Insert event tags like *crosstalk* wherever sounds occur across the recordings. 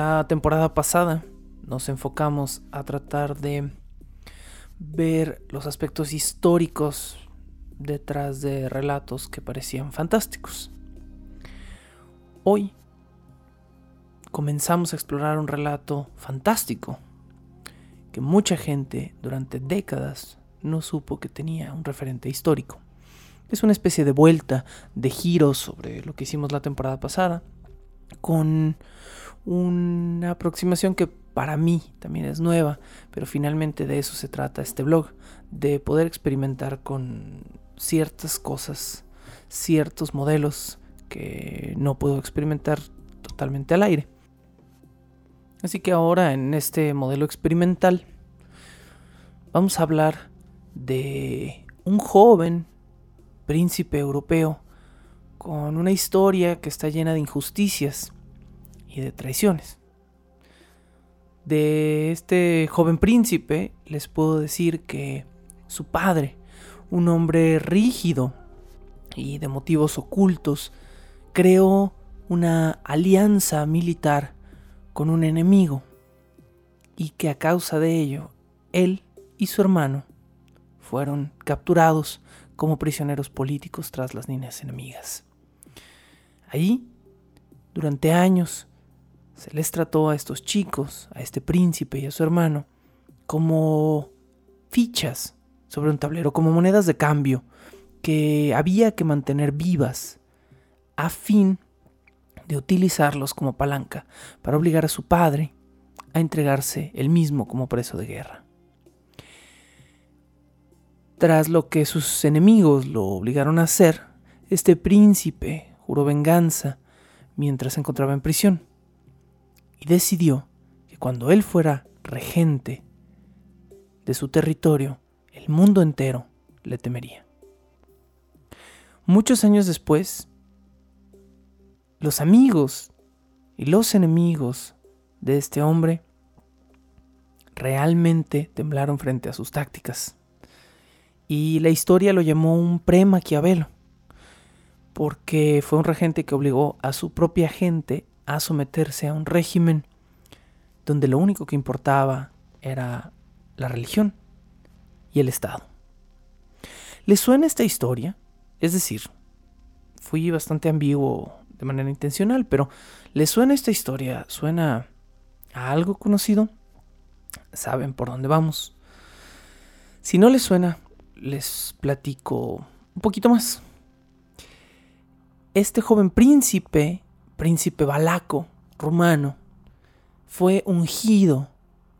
La temporada pasada nos enfocamos a tratar de ver los aspectos históricos detrás de relatos que parecían fantásticos. Hoy comenzamos a explorar un relato fantástico que mucha gente durante décadas no supo que tenía un referente histórico. Es una especie de vuelta, de giro sobre lo que hicimos la temporada pasada, con una aproximación que para mí también es nueva, pero finalmente de eso se trata este blog, de poder experimentar con ciertas cosas, ciertos modelos que no puedo experimentar totalmente al aire. Así que ahora en este modelo experimental vamos a hablar de un joven príncipe europeo con una historia que está llena de injusticias y de traiciones. De este joven príncipe les puedo decir que su padre, un hombre rígido y de motivos ocultos, creó una alianza militar con un enemigo y que a causa de ello él y su hermano fueron capturados como prisioneros políticos tras las líneas enemigas. Allí, durante años, se les trató a estos chicos, a este príncipe y a su hermano, como fichas sobre un tablero, como monedas de cambio que había que mantener vivas a fin de utilizarlos como palanca para obligar a su padre a entregarse él mismo como preso de guerra. Tras lo que sus enemigos lo obligaron a hacer, este príncipe juró venganza mientras se encontraba en prisión y decidió que cuando él fuera regente de su territorio, el mundo entero le temería. Muchos años después, los amigos y los enemigos de este hombre realmente temblaron frente a sus tácticas. Y la historia lo llamó un pre-Maquiavelo, porque fue un regente que obligó a su propia gente a someterse a un régimen donde lo único que importaba era la religión y el Estado. ¿Les suena esta historia? Es decir, fui bastante ambiguo de manera intencional, pero ¿les suena esta historia? ¿Suena a algo conocido? ¿Saben por dónde vamos? Si no les suena, les platico un poquito más. Este joven príncipe príncipe Balaco, rumano, fue ungido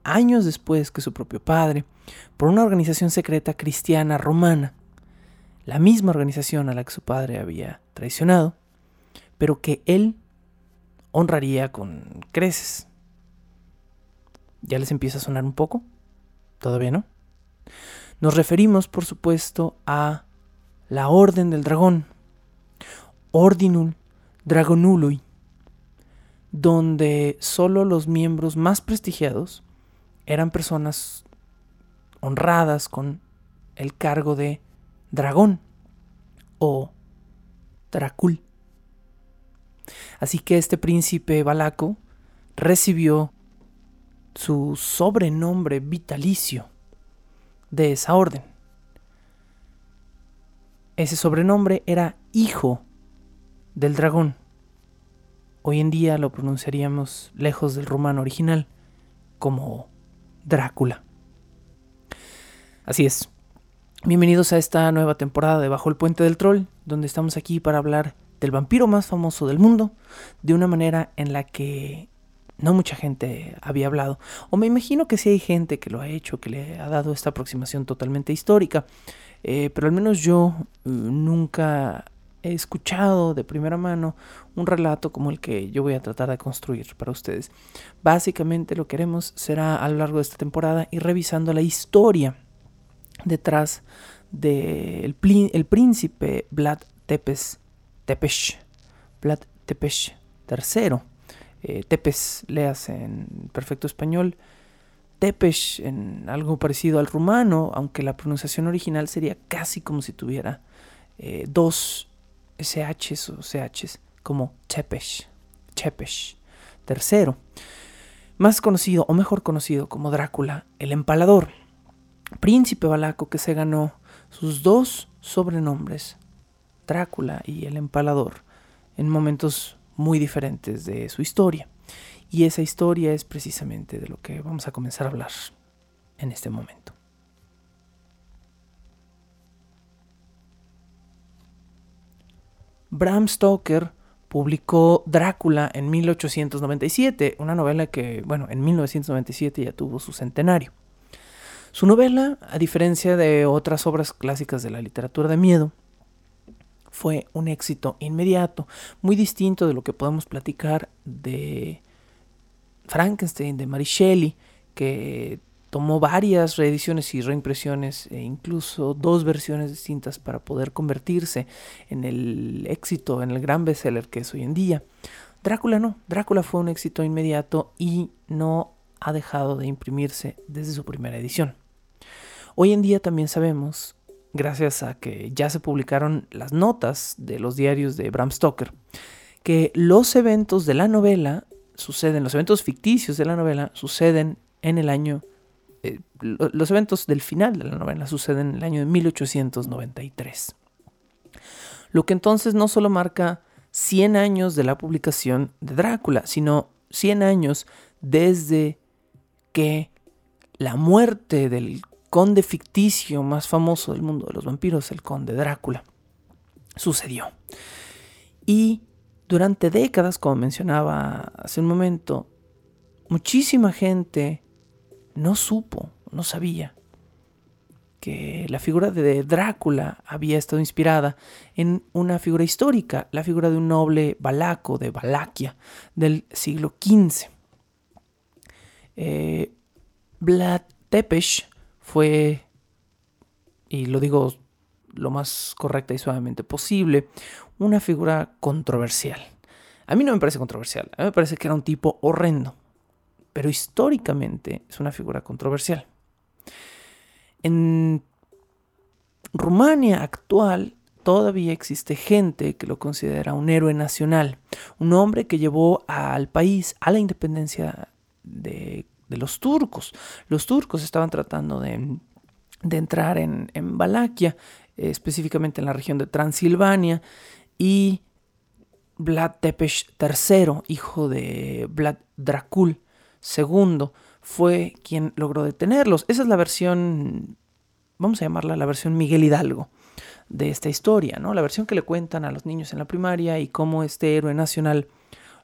años después que su propio padre por una organización secreta cristiana romana, la misma organización a la que su padre había traicionado, pero que él honraría con creces. ¿Ya les empieza a sonar un poco? ¿Todavía no? Nos referimos, por supuesto, a la Orden del Dragón, Ordinul Dragonului, donde solo los miembros más prestigiados eran personas honradas con el cargo de dragón o Dracul. Así que este príncipe balaco recibió su sobrenombre vitalicio de esa orden. Ese sobrenombre era hijo del dragón. Hoy en día lo pronunciaríamos lejos del romano original como Drácula. Así es. Bienvenidos a esta nueva temporada de Bajo el Puente del Troll, donde estamos aquí para hablar del vampiro más famoso del mundo, de una manera en la que no mucha gente había hablado. O me imagino que sí hay gente que lo ha hecho, que le ha dado esta aproximación totalmente histórica. eh, pero al menos yo eh, nunca he escuchado de primera mano un relato como el que yo voy a tratar de construir para ustedes. Básicamente lo que haremos será a lo largo de esta temporada ir revisando la historia detrás del el príncipe Vlad Tepes, Tepes, Vlad Tepes III. Eh, Tepes, leas en perfecto español, Tepes en algo parecido al rumano, aunque la pronunciación original sería casi como si tuviera eh, dos SHs o CHs, como Tepes, Tepes tercero, más conocido o mejor conocido como Drácula el Empalador, príncipe balaco que se ganó sus dos sobrenombres, Drácula y el Empalador, en momentos muy diferentes de su historia. Y esa historia es precisamente de lo que vamos a comenzar a hablar en este momento. Bram Stoker publicó Drácula en 1897, una novela que, bueno, en 1997 ya tuvo su centenario. Su novela, a diferencia de otras obras clásicas de la literatura de miedo, fue un éxito inmediato, muy distinto de lo que podemos platicar de Frankenstein, de Mary Shelley, que tomó varias reediciones y reimpresiones e incluso dos versiones distintas para poder convertirse en el éxito, en el gran bestseller que es hoy en día. Drácula no, Drácula fue un éxito inmediato y no ha dejado de imprimirse desde su primera edición. Hoy en día también sabemos, gracias a que ya se publicaron las notas de los diarios de Bram Stoker, que los eventos de la novela suceden, los eventos ficticios de la novela suceden en el año eh, los eventos del final de la novela suceden en el año de 1893. Lo que entonces no solo marca 100 años de la publicación de Drácula, sino 100 años desde que la muerte del conde ficticio más famoso del mundo de los vampiros, el conde Drácula, sucedió. Y durante décadas, como mencionaba hace un momento, muchísima gente no supo, no sabía que la figura de Drácula había estado inspirada en una figura histórica, la figura de un noble balaco de Valaquia del siglo XV. Eh, Vlad Tepes fue, y lo digo lo más correcta y suavemente posible, una figura controversial. A mí no me parece controversial, a mí me parece que era un tipo horrendo, pero históricamente es una figura controversial. En Rumania actual todavía existe gente que lo considera un héroe nacional, un hombre que llevó al país a la independencia de, los turcos. Los turcos estaban tratando de, entrar en, en Valaquia, específicamente en la región de Transilvania, y Vlad Tepes III, hijo de Vlad Dracul, segundo fue quien logró detenerlos. Esa es la versión, vamos a llamarla la versión Miguel Hidalgo de esta historia, ¿no? La versión que le cuentan a los niños en la primaria y cómo este héroe nacional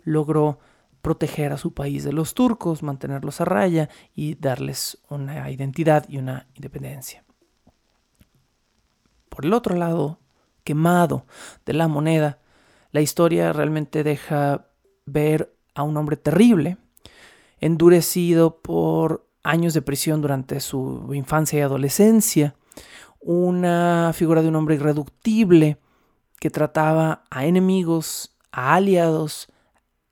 logró proteger a su país de los turcos, mantenerlos a raya y darles una identidad y una independencia. Por el otro lado, quemado de la moneda, la historia realmente deja ver a un hombre terrible, endurecido por años de prisión durante su infancia y adolescencia, una figura de un hombre irreductible que trataba a enemigos, a aliados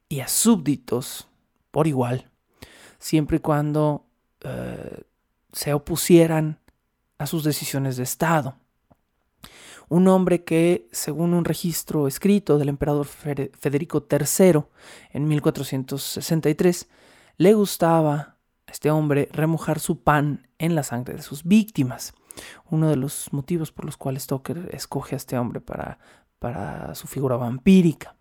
y a súbditos por igual, siempre y cuando eh, se opusieran a sus decisiones de Estado. Un hombre que, según un registro escrito del emperador Federico III en 1463, le gustaba a este hombre remojar su pan en la sangre de sus víctimas. Uno de los motivos por los cuales Stoker escoge a este hombre para, para su figura vampírica.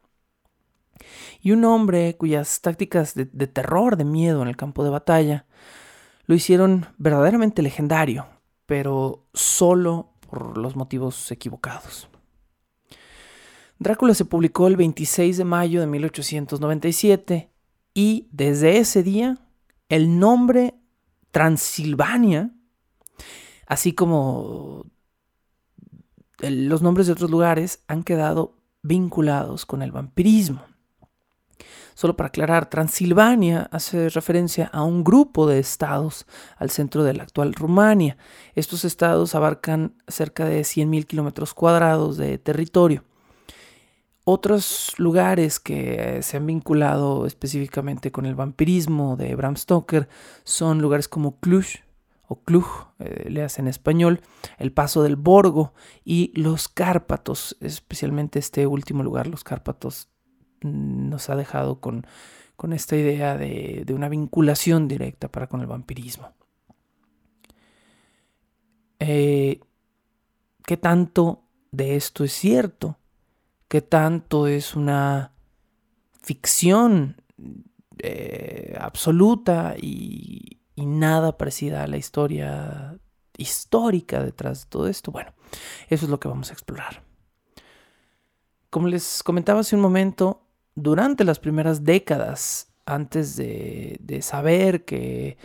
Y un hombre cuyas tácticas de, de terror, de miedo en el campo de batalla, lo hicieron verdaderamente legendario, pero solo por los motivos equivocados. Drácula se publicó el 26 de mayo de 1897 y desde ese día, el nombre Transilvania, así como los nombres de otros lugares han quedado vinculados con el vampirismo. Solo para aclarar, Transilvania hace referencia a un grupo de estados al centro de la actual Rumania. Estos estados abarcan cerca de 100.000 kilómetros cuadrados de territorio. Otros lugares que se han vinculado específicamente con el vampirismo de Bram Stoker son lugares como Cluj o Cluj, eh, en español, el Paso del Borgo y los Cárpatos, especialmente este último lugar, los Cárpatos, mm, nos ha dejado con, con esta idea de, de, una vinculación directa para con el vampirismo. Eh, ¿Qué tanto de esto es cierto? Qué tanto es una ficción eh, absoluta y, y, nada parecida a la historia histórica detrás de todo esto. Bueno, eso es lo que vamos a explorar. Como les comentaba hace un momento, durante las primeras décadas, antes de, de saber que,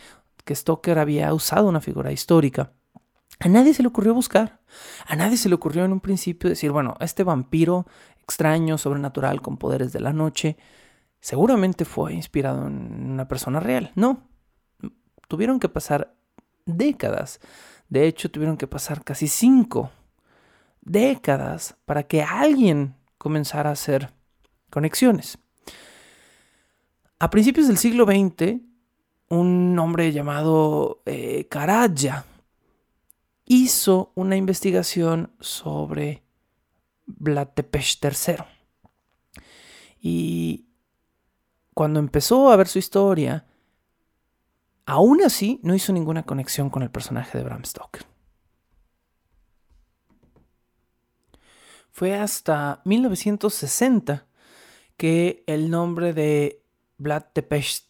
que Stoker había usado una figura histórica, a nadie se le ocurrió buscar. A nadie se le ocurrió en un principio decir, bueno, este vampiro extraño, sobrenatural, con poderes de la noche, seguramente fue inspirado en una persona real. No, tuvieron que pasar décadas. De hecho, tuvieron que pasar casi cinco décadas para que alguien comenzara a hacer conexiones. A principios del siglo XX, un hombre llamado eh, hizo una investigación sobre Vlad III. Y cuando empezó a ver su historia, aún así no hizo ninguna conexión con el personaje de Bram Stoker. Fue hasta 1960 que el nombre de Vlad Tepes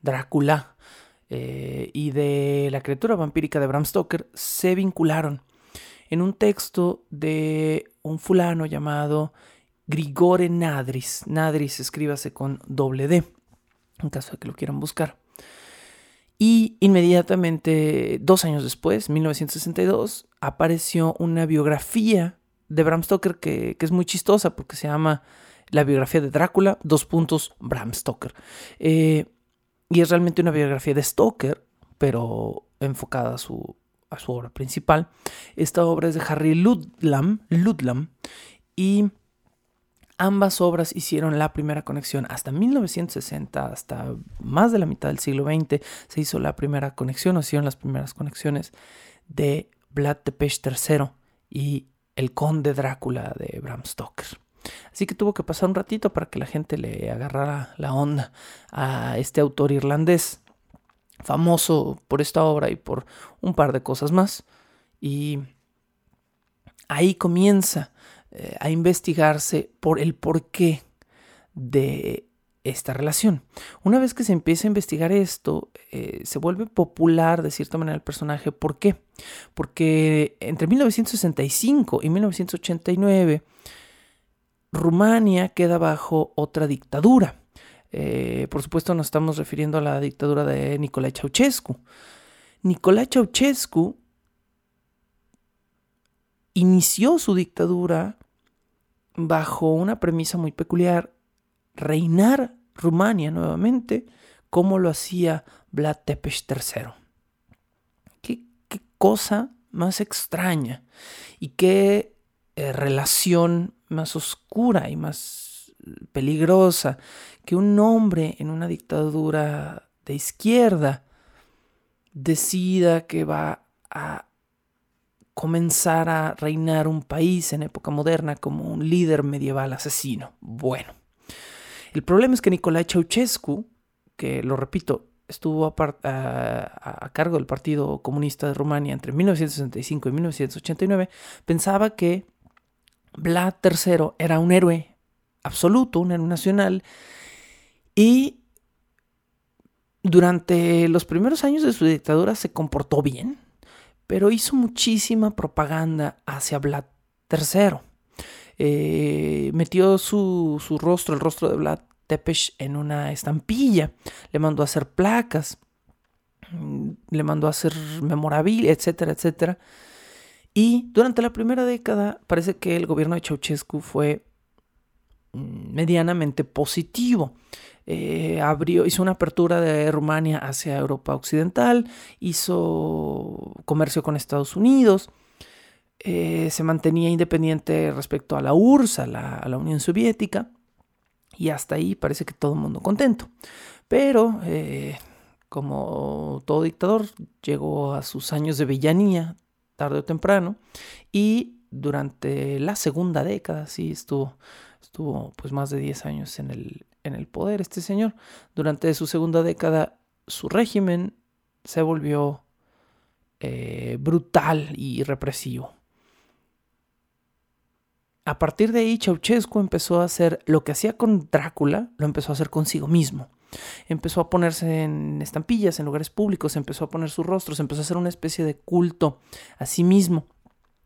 Drácula, eh, y de la criatura vampírica de Bram Stoker se vincularon en un texto de un fulano llamado Grigore Nadris. Nadris escríbase con doble D, en caso de que lo quieran buscar. Y inmediatamente, dos años después, 1962, apareció una biografía de Bram Stoker que, es muy chistosa porque se llama La biografía de Drácula, dos puntos, Bram Stoker. Eh, y es realmente una biografía de Stoker, pero enfocada a su, a su obra principal. Esta obra es de Harry Ludlam, y ambas obras hicieron la primera conexión. Hasta 1960, hasta más de la mitad del siglo XX, se hizo la primera conexión, o hicieron las primeras conexiones de Vlad Tepes III y el conde Drácula de Bram Stoker. Así que tuvo que pasar un ratito para que la gente le agarrara la onda a este autor irlandés famoso por esta obra y por un par de cosas más. Y ahí comienza eh, a investigarse por el porqué de esta relación. Una vez que se empieza a investigar esto, eh, se vuelve popular de cierta manera el personaje. ¿Por qué? Porque entre 1965 y 1989, Rumania queda bajo otra dictadura. Eh, por supuesto nos estamos refiriendo a la dictadura de Nicolae Ceausescu. Nicolae Ceausescu inició su dictadura bajo una premisa muy peculiar, reinar Rumania nuevamente como lo hacía Vlad Tepes III. ¿Qué, cosa más extraña y qué eh, relación más oscura y más peligrosa que un hombre en una dictadura de izquierda decida que va a comenzar a reinar un país en época moderna como un líder medieval asesino. Bueno, el problema es que Nicolae Ceausescu, que lo repito, estuvo a, cargo del Partido Comunista de Rumania entre 1965 y 1989, pensaba que Vlad III era un héroe absoluto, un nacional. Y durante los primeros años de su dictadura se comportó bien, pero hizo muchísima propaganda hacia Vlad III. Eh, metió su, su, rostro, el rostro de Vlad Tepes, en una estampilla, le mandó a hacer placas, le mandó a hacer memorabilia, etcétera, etcétera. Y durante la primera década parece que el gobierno de Ceausescu fue mm, medianamente positivo. Eh, abrió, hizo una apertura de Rumania hacia Europa Occidental, hizo comercio con Estados Unidos, eh, se mantenía independiente respecto a la URSS, a la, Unión Soviética, y hasta ahí parece que todo el mundo contento. Pero, eh, como todo dictador, llegó a sus años de villanía, tarde o temprano, y durante la segunda década, sí, estuvo, estuvo pues más de 10 años en el, en el poder este señor. Durante su segunda década, su régimen se volvió eh, brutal y represivo. A partir de ahí, Ceausescu empezó a hacer lo que hacía con Drácula, lo empezó a hacer consigo mismo. Empezó a ponerse en estampillas en lugares públicos, empezó a poner sus rostros, empezó a hacer una especie de culto a sí mismo.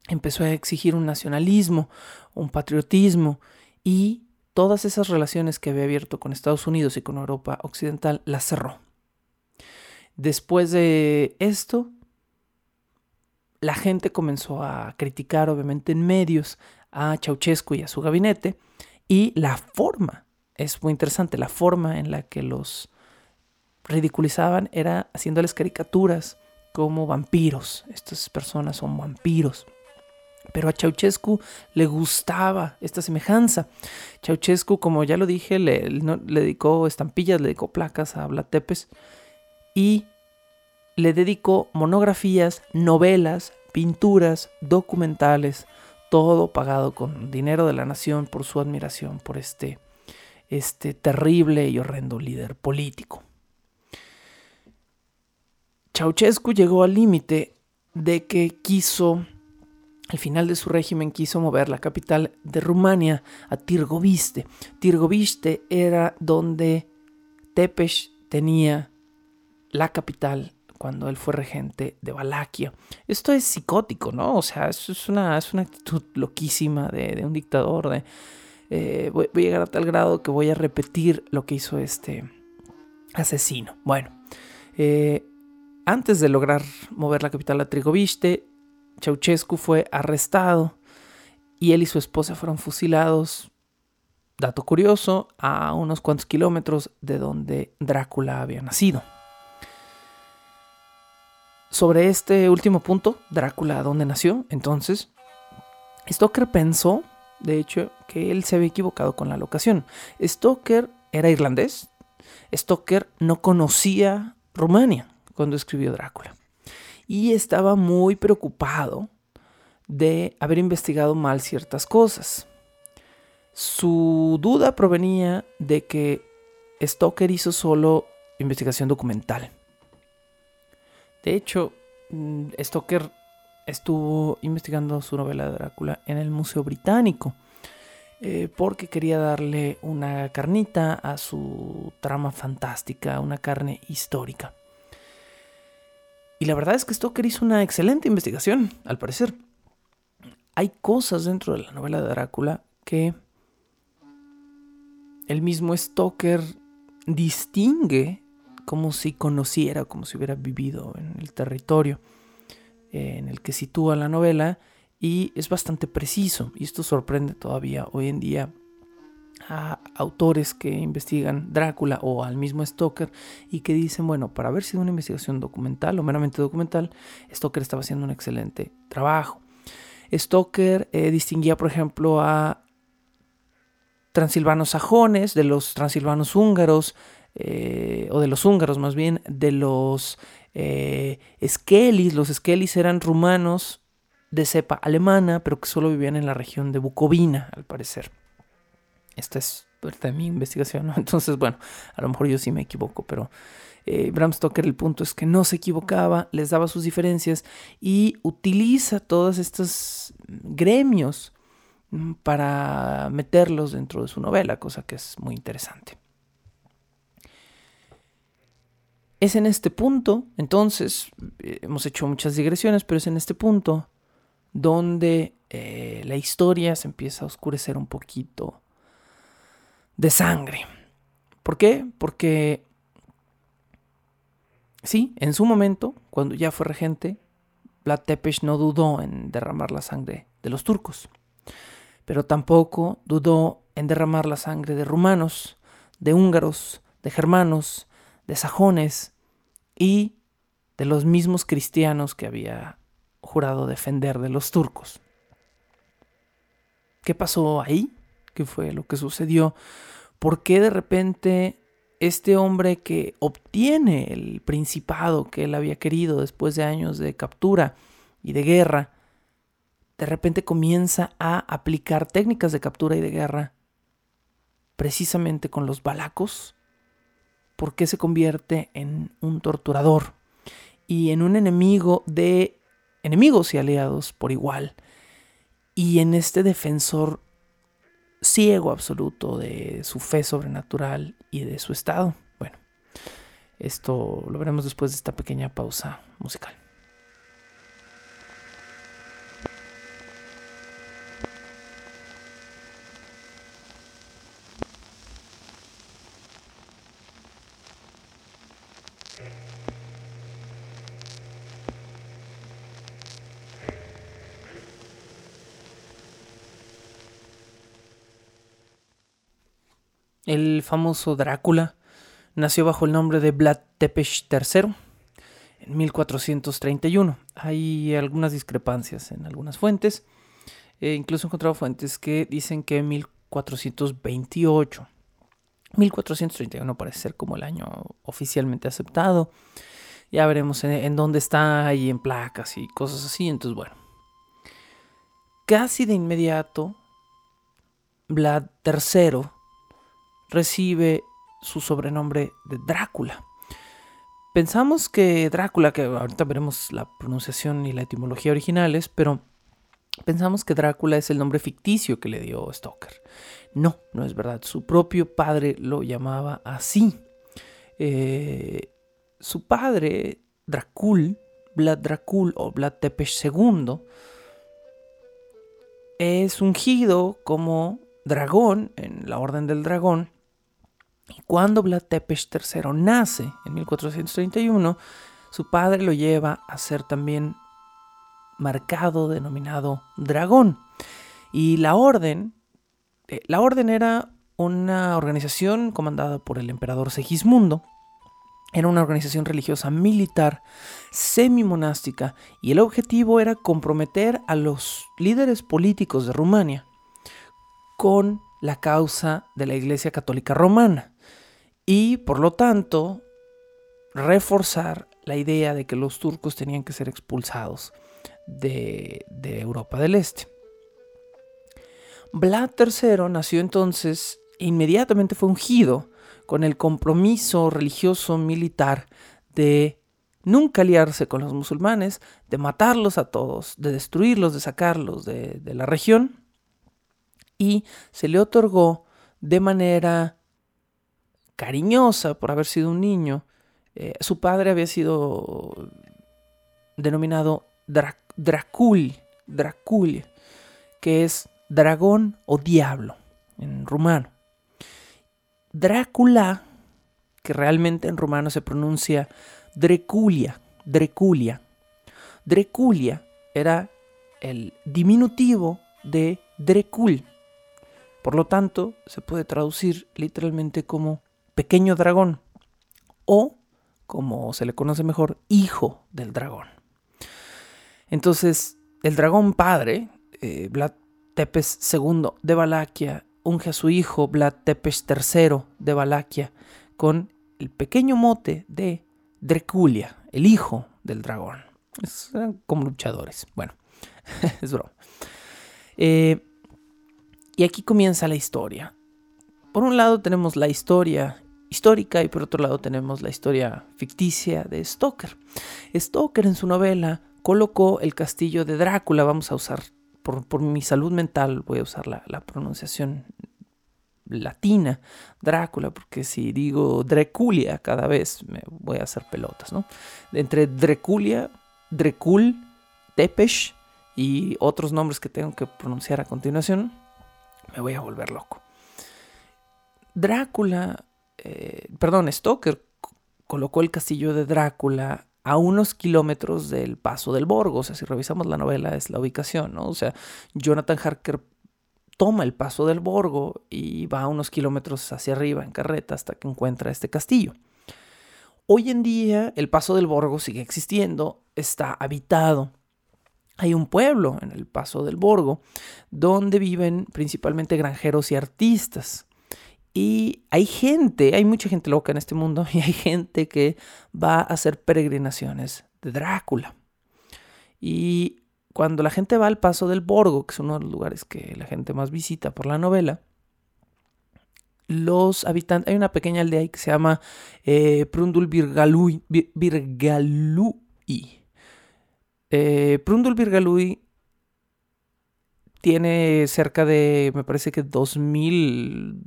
Empezó a exigir un nacionalismo, un patriotismo y todas esas relaciones que había abierto con Estados Unidos y con Europa Occidental las cerró. Después de esto, la gente comenzó a criticar, obviamente, en medios a Ceausescu y a su gabinete, y la forma, es muy interesante, la forma en la que los ridiculizaban era haciéndoles caricaturas como vampiros. Estas personas son vampiros. Pero a Ceausescu le gustaba esta semejanza. Ceausescu, como ya lo dije, le, dedicó estampillas, le dedicó placas a Blatepes y le dedicó monografías, novelas, pinturas, documentales, todo pagado con dinero de la nación por su admiración por este, este terrible y horrendo líder político. Ceausescu llegó al límite de que quiso al final de su régimen quiso mover la capital de Rumania a Tirgoviste. Tirgoviste era donde Tepes tenía la capital cuando él fue regente de Valaquia. Esto es psicótico, ¿no? O sea, es una, es una actitud loquísima de, un dictador. De, eh, voy, a llegar a tal grado que voy a repetir lo que hizo este asesino. Bueno, eh, antes de lograr mover la capital a Tirgoviste, Ceausescu fue arrestado y él y su esposa fueron fusilados, dato curioso, a unos cuantos kilómetros de donde Drácula había nacido. Sobre este último punto, Drácula, ¿dónde nació? Entonces, Stoker pensó, de hecho, que él se había equivocado con la locación. Stoker era irlandés. Stoker no conocía Rumania cuando escribió Drácula y estaba muy preocupado de haber investigado mal ciertas cosas. Su duda provenía de que Stoker hizo solo investigación documental. De hecho, mm, Stoker estuvo investigando su novela Drácula en el Museo Británico eh, porque quería darle una carnita a su trama fantástica, una carne histórica. Y la verdad es que Stoker hizo una excelente investigación, al parecer. Hay cosas dentro de la novela de Drácula que el mismo Stoker distingue como si conociera, como si hubiera vivido en el territorio en el que sitúa la novela y es bastante preciso y esto sorprende todavía hoy en día a autores que investigan Drácula o al mismo Stoker y que dicen, bueno, para haber sido una investigación documental o meramente documental, Stoker estaba haciendo un excelente trabajo. Stoker eh, distinguía, por ejemplo, a transilvanos sajones, de los transilvanos húngaros, eh, o de los húngaros más bien, de los eh, esquelis. Los esquelis eran rumanos de cepa alemana, pero que solo vivían en la región de Bucovina, al parecer. Esta es parte de mi investigación, ¿no? *laughs* Entonces, bueno, a lo mejor yo sí me equivoco, pero eh, Bram Stoker el punto es que no se equivocaba, les daba sus diferencias y utiliza todos estos gremios mm, para meterlos dentro de su novela, cosa que es muy interesante. Es en este punto, entonces, eh, hemos hecho muchas digresiones, pero es en este punto donde eh, la historia se empieza a oscurecer un poquito de sangre. ¿Por qué? Porque sí, en su momento, cuando ya fue regente, Vlad Tepes no dudó en derramar la sangre de los turcos, pero tampoco dudó en derramar la sangre de rumanos, de húngaros, de germanos, de sajones y de los mismos cristianos que había jurado defender de los turcos. ¿Qué pasó ahí? ¿Qué fue lo que sucedió? ¿Por qué de repente este hombre que obtiene el principado que él había querido después de años de captura y de guerra, de repente comienza a aplicar técnicas de captura y de guerra precisamente con los balacos? ¿Por qué se convierte en un torturador y en un enemigo de enemigos y aliados por igual? Y en este defensor ciego absoluto de su fe sobrenatural y de su estado. Bueno, esto lo veremos después de esta pequeña pausa musical. El famoso Drácula nació bajo el nombre de Vlad Tepes III en 1431. Hay algunas discrepancias en algunas fuentes. Eh, incluso he encontrado fuentes que dicen que 1428. 1431 parece ser como el año oficialmente aceptado. Ya veremos en, en dónde está y en placas y cosas así. Entonces, bueno. Casi de inmediato, Vlad III recibe su sobrenombre de Drácula. Pensamos que Drácula, que ahorita veremos la pronunciación y la etimología originales, pero pensamos que Drácula es el nombre ficticio que le dio Stoker. No, no es verdad. Su propio padre lo llamaba así. Eh, su padre, Dracul, Vlad Dracul o Vlad Tepes II, es ungido como dragón en la Orden del Dragón y cuando Vlad Tepes III nace en 1431, su padre lo lleva a ser también marcado, denominado dragón. Y la orden, eh, la orden era una organización comandada por el emperador Segismundo. Era una organización religiosa militar semi-monástica y el objetivo era comprometer a los líderes políticos de Rumania con la causa de la Iglesia Católica Romana y por lo tanto reforzar la idea de que los turcos tenían que ser expulsados de, Europa del Este. Vlad III nació entonces, e inmediatamente fue ungido con el compromiso religioso militar de nunca aliarse con los musulmanes, de matarlos a todos, de destruirlos, de sacarlos de la región, y se le otorgó de manera cariñosa por haber sido un niño. Eh, su padre había sido denominado Dracul, Dracul, que es dragón o diablo en rumano. Drácula, que realmente en rumano se pronuncia Dreculia, Dreculia. Dreculia era el diminutivo de Drecul. Por lo tanto, se puede traducir literalmente como pequeño dragón o, como se le conoce mejor, hijo del dragón. Entonces, el dragón padre, eh, Vlad Tepes II de Valaquia, unge a su hijo Vlad Tepes III de Valaquia con el pequeño mote de Dreculia, el hijo del dragón. Es, como luchadores. Bueno, *laughs* es broma. Eh, y aquí comienza la historia. Por un lado tenemos la historia histórica y por otro lado tenemos la historia ficticia de Stoker. Stoker en su novela colocó el castillo de Drácula, vamos a usar, por, mi salud mental voy a usar la, pronunciación latina, Drácula, porque si digo Dreculia cada vez me voy a hacer pelotas, ¿no? Entre Dreculia, Drecul, Tepesh y otros nombres que tengo que pronunciar a continuación, me voy a volver loco. Drácula eh, perdón, Stoker colocó el castillo de Drácula a unos kilómetros del paso del Borgo. O sea, si revisamos la novela es la ubicación, ¿no? O sea, Jonathan Harker toma el paso del Borgo y va a unos kilómetros hacia arriba en carreta hasta que encuentra este castillo. Hoy en día el paso del Borgo sigue existiendo, está habitado. Hay un pueblo en el paso del Borgo donde viven principalmente granjeros y artistas. Y hay gente, hay mucha gente loca en este mundo *laughs* y hay gente que va a hacer peregrinaciones de Drácula. Y cuando la gente va al Paso del Borgo, que es uno de los lugares que la gente más visita por la novela, los habitantes, hay una pequeña aldea ahí que se llama eh, Prundul Virgalui. Eh, Prundul Virgalui tiene cerca de, me parece que 2.000,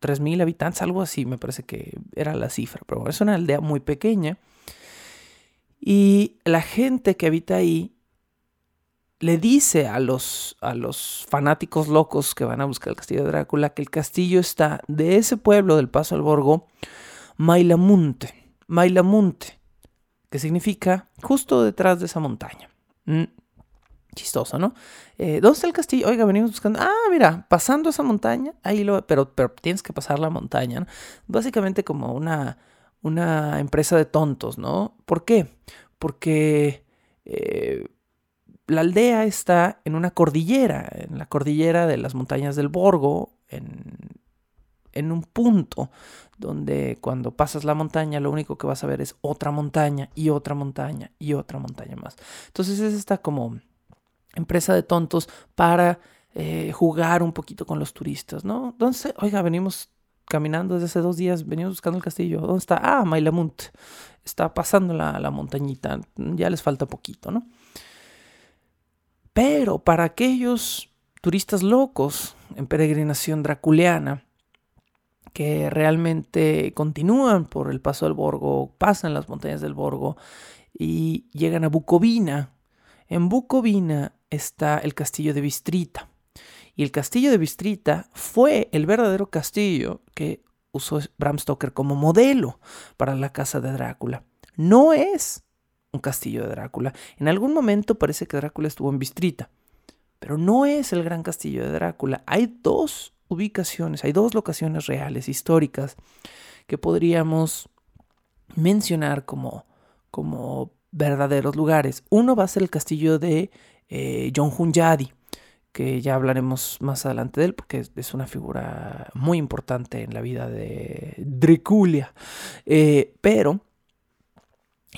3.000 habitantes, algo así, me parece que era la cifra, pero es una aldea muy pequeña. Y la gente que habita ahí le dice a los, a los fanáticos locos que van a buscar el castillo de Drácula que el castillo está de ese pueblo del Paso al Borgo, Mailamunte, Mailamunte, que significa justo detrás de esa montaña. Mm, chistoso, ¿no? Eh, ¿Dónde está el castillo? Oiga, venimos buscando. Ah, mira, pasando esa montaña, ahí lo. Pero, pero tienes que pasar la montaña, ¿no? Básicamente como una, una empresa de tontos, ¿no? ¿Por qué? Porque. Eh, la aldea está en una cordillera, en la cordillera de las montañas del Borgo, en, en un punto donde cuando pasas la montaña lo único que vas a ver es otra montaña y otra montaña y otra montaña más. Entonces es esta como empresa de tontos para eh, jugar un poquito con los turistas, ¿no? Entonces, oiga, venimos caminando desde hace dos días, venimos buscando el castillo. ¿Dónde está? Ah, Mailamunt. Está pasando la, la montañita. Ya les falta poquito, ¿no? Pero para aquellos turistas locos en peregrinación draculiana, que realmente continúan por el paso del Borgo, pasan las montañas del Borgo y llegan a Bucovina. En Bucovina está el castillo de Bistrita. Y el castillo de Bistrita fue el verdadero castillo que usó Bram Stoker como modelo para la casa de Drácula. No es un castillo de Drácula. En algún momento parece que Drácula estuvo en Bistrita, pero no es el gran castillo de Drácula. Hay dos ubicaciones, hay dos locaciones reales, históricas, que podríamos mencionar como, como verdaderos lugares. Uno va a ser el castillo de eh, John Hunyadi, que ya hablaremos más adelante de él, porque es, una figura muy importante en la vida de Draculia. Eh, pero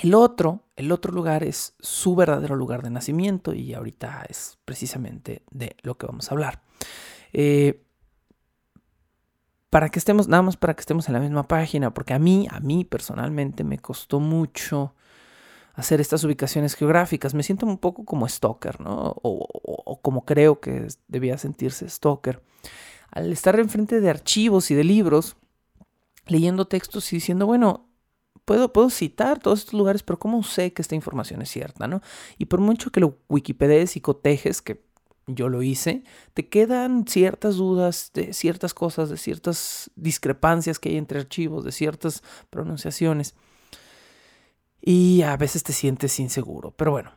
el otro, el otro lugar es su verdadero lugar de nacimiento y ahorita es precisamente de lo que vamos a hablar. Eh, para que estemos, nada más para que estemos en la misma página, porque a mí, a mí personalmente me costó mucho hacer estas ubicaciones geográficas. Me siento un poco como Stalker, ¿no? O, como creo que debía sentirse Stalker. Al estar enfrente de archivos y de libros, leyendo textos y diciendo, bueno, puedo, citar todos estos lugares, pero ¿cómo sé que esta información es cierta? ¿no? Y por mucho que lo Wikipedias y cotejes, que yo lo hice, te quedan ciertas dudas de ciertas cosas, de ciertas discrepancias que hay entre archivos, de ciertas pronunciaciones. Y a veces te sientes inseguro. Pero bueno,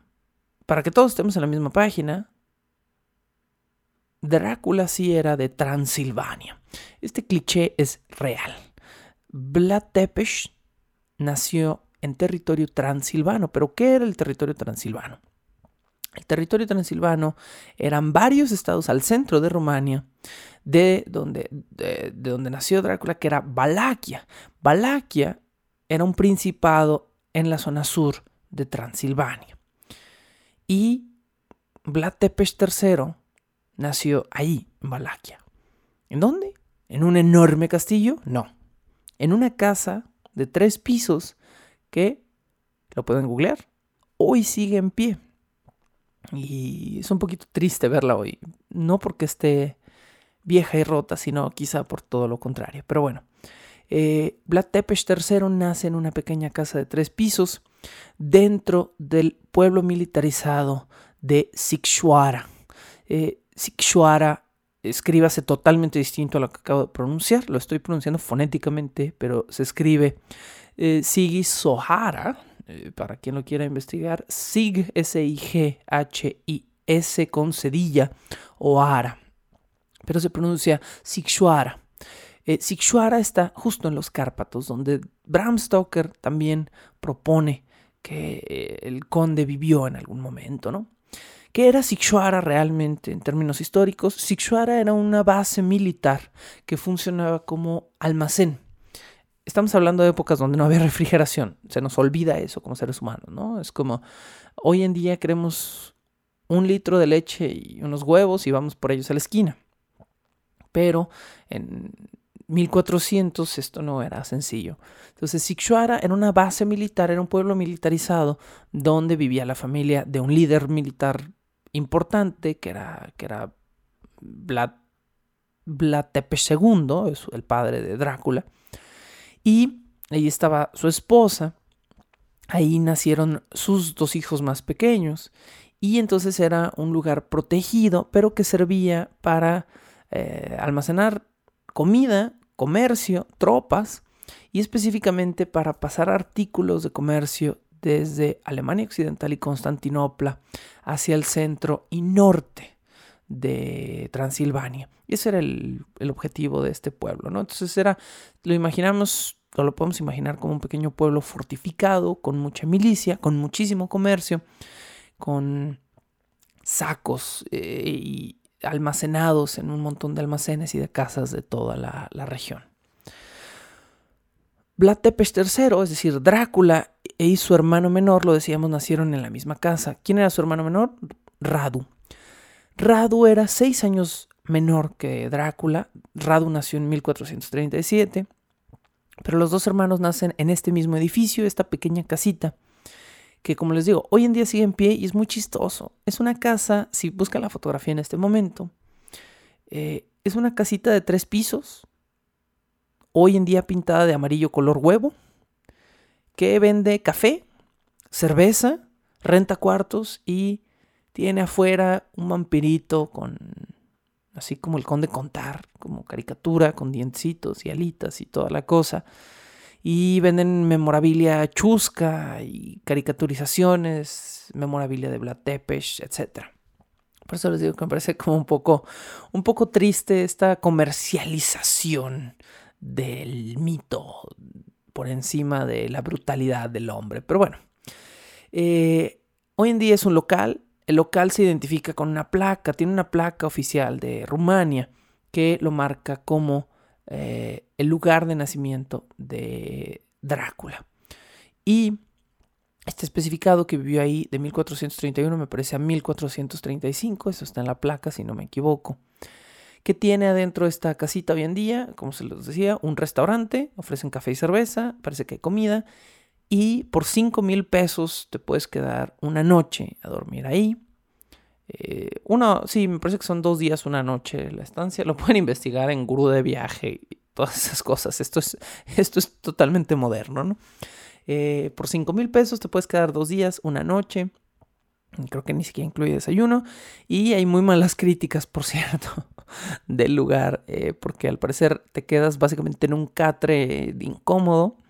para que todos estemos en la misma página, Drácula sí era de Transilvania. Este cliché es real. Vlad Tepes nació en territorio transilvano. ¿Pero qué era el territorio transilvano? El territorio transilvano eran varios estados al centro de Rumania, de donde, de, donde nació Drácula, que era Valaquia. Valaquia era un principado en la zona sur de Transilvania. Y Vlad Tepes III nació ahí, en Valaquia. ¿En dónde? ¿En un enorme castillo? No. En una casa de tres pisos que lo pueden googlear. Hoy sigue en pie. Y es un poquito triste verla hoy. No porque esté vieja y rota, sino quizá por todo lo contrario. Pero bueno, eh, Vlad Tepes III nace en una pequeña casa de tres pisos dentro del pueblo militarizado de Sikshwara. Eh, Sikshwara escríbase totalmente distinto a lo que acabo de pronunciar. Lo estoy pronunciando fonéticamente, pero se escribe eh, eh, para quien lo quiera investigar, Sig, S-I-G-H-I-S con cedilla o ara, pero se pronuncia Sigshuara. Eh, está justo en los Cárpatos, donde Bram Stoker también propone que eh, el conde vivió en algún momento, ¿no? ¿Qué era Sikshwara realmente en términos históricos? Sikshwara era una base militar que funcionaba como almacén. Estamos hablando de épocas donde no había refrigeración. Se nos olvida eso como seres humanos, ¿no? Es como hoy en día queremos un litro de leche y unos huevos y vamos por ellos a la esquina. Pero en 1400 esto no era sencillo. Entonces Sikshwara era una base militar, era un pueblo militarizado donde vivía la familia de un líder militar importante, que era, que era Vlad, Vlad Tepes II, el padre de Drácula. Y ahí estaba su esposa. Ahí nacieron sus dos hijos más pequeños. Y entonces era un lugar protegido, pero que servía para eh, almacenar comida, comercio, tropas y específicamente para pasar artículos de comercio desde Alemania Occidental y Constantinopla hacia el centro y norte de Transilvania. Y ese era el, objetivo de este pueblo, ¿no? Entonces era, lo imaginamos, o lo podemos imaginar como un pequeño pueblo fortificado, con mucha milicia, con muchísimo comercio, con sacos eh, y almacenados en un montón de almacenes y de casas de toda la, región. Vlad Tepes III, es decir, Drácula y su hermano menor, lo decíamos, nacieron en la misma casa. ¿Quién era su hermano menor? Radu. Radu era seis años menor que Drácula. Radu nació en 1437. Pero los dos hermanos nacen en este mismo edificio, esta pequeña casita, que como les digo, hoy en día sigue en pie y es muy chistoso. Es una casa, si buscan la fotografía en este momento, eh, es una casita de tres pisos, hoy en día pintada de amarillo color huevo, que vende café, cerveza, renta cuartos y tiene afuera un vampirito con, así como el conde contar, como caricatura, con dientecitos y alitas y toda la cosa. Y venden memorabilia chusca y caricaturizaciones, memorabilia de Vlad Tepes, etc. Por eso les digo que me parece como un poco, un poco triste esta comercialización del mito por encima de la brutalidad del hombre. Pero bueno, eh, hoy en día es un local. El local se identifica con una placa, tiene una placa oficial de Rumania que lo marca como eh, el lugar de nacimiento de Drácula. Y está especificado que vivió ahí de 1431, me parece a 1435, eso está en la placa si no me equivoco que tiene adentro esta casita hoy en día, como se les decía, un restaurante, ofrecen café y cerveza, parece que hay comida, y por 5 mil pesos te puedes quedar una noche a dormir ahí. Eh, uno, sí, me parece que son dos días, una noche la estancia. Lo pueden investigar en Gurú de Viaje y todas esas cosas. Esto es, *laughs* esto es totalmente moderno, ¿no? Eh, por 5 mil pesos te puedes quedar dos días, una noche. Creo que ni siquiera incluye desayuno. Y hay muy malas críticas, por *laughs* cierto, del lugar. Eh, porque al parecer te quedas básicamente en un catre incómodo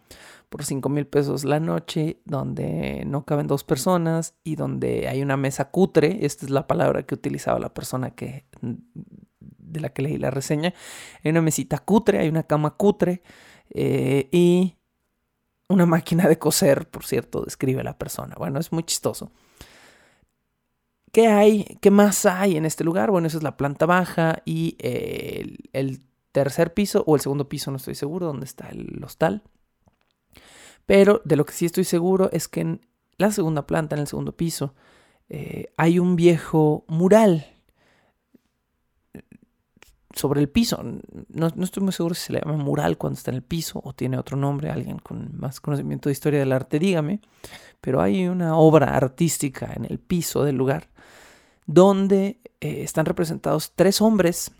por 5 mil pesos la noche, donde no caben dos personas y donde hay una mesa cutre. Esta es la palabra que utilizaba la persona que, de la que leí la reseña. Hay una mesita cutre, hay una cama cutre eh, y una máquina de coser, por cierto, describe la persona. Bueno, es muy chistoso. ¿Qué hay? ¿Qué más hay en este lugar? Bueno, esa es la planta baja y el, tercer piso o el segundo piso, no estoy seguro, donde está el hostal. Pero de lo que sí estoy seguro es que en la segunda planta, en el segundo piso, eh, hay un viejo mural sobre el piso. No, no, estoy muy seguro si se le llama mural cuando está en el piso o tiene otro nombre, alguien con más conocimiento de historia del arte, dígame. Pero hay una obra artística en el piso del lugar donde eh, están representados tres hombres,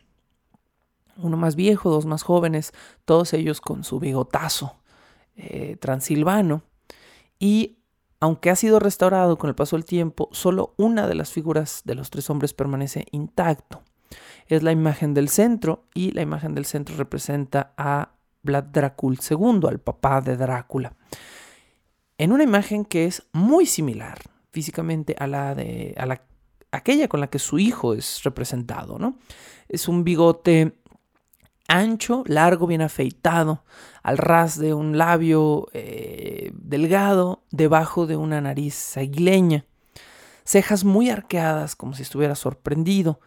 uno más viejo, dos más jóvenes, todos ellos con su bigotazo eh, transilvano. Y aunque ha sido restaurado con el paso del tiempo, solo una de las figuras de los tres hombres permanece intacto. Es la imagen del centro y la imagen del centro representa a Vlad Dracul II, al papá de Drácula. en una imagen que es muy similar físicamente a la de a la, aquella con la que su hijo es representado, ¿no? Es un bigote ancho, largo, bien afeitado, al ras de un labio eh, delgado, debajo de una nariz aguileña, cejas muy arqueadas como si estuviera sorprendido.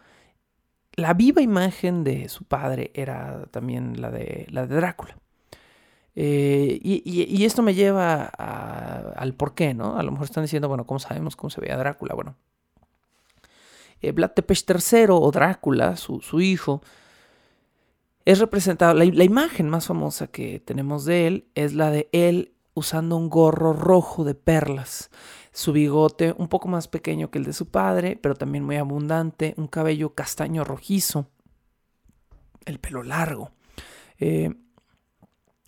La viva imagen de su padre era también la de, la de Drácula. Eh, y, esto me lleva al por qué, ¿no? A lo mejor están diciendo, bueno, ¿cómo sabemos cómo se veía Drácula? Bueno, Vlad Tepes III o Drácula, su, hijo, es representado, la, la, imagen más famosa que tenemos de él es la de él usando un gorro rojo de perlas, su bigote un poco más pequeño que el de su padre, pero también muy abundante, un cabello castaño rojizo, el pelo largo. Eh,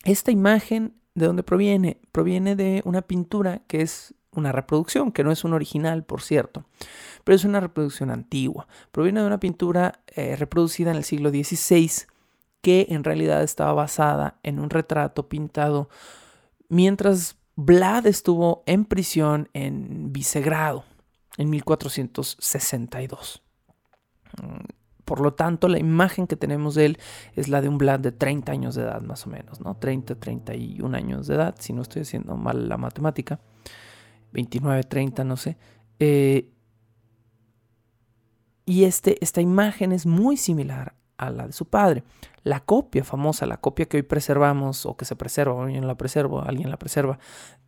esta imagen, ¿de dónde proviene? Proviene de una pintura que es una reproducción, que no es un original, por cierto, pero es una reproducción antigua. Proviene de una pintura eh, reproducida en el siglo XVI que en realidad estaba basada en un retrato pintado mientras Vlad estuvo en prisión en Visegrado en 1462. Por lo tanto, la imagen que tenemos de él es la de un Vlad de 30 años de edad, más o menos, ¿no? 30, 31 años de edad, si no estoy haciendo mal la matemática. 29, 30, no sé. Eh, y este, esta imagen es muy similar a la de su padre. La copia famosa, la copia que hoy preservamos o que se preserva, alguien la preserva, alguien la preserva,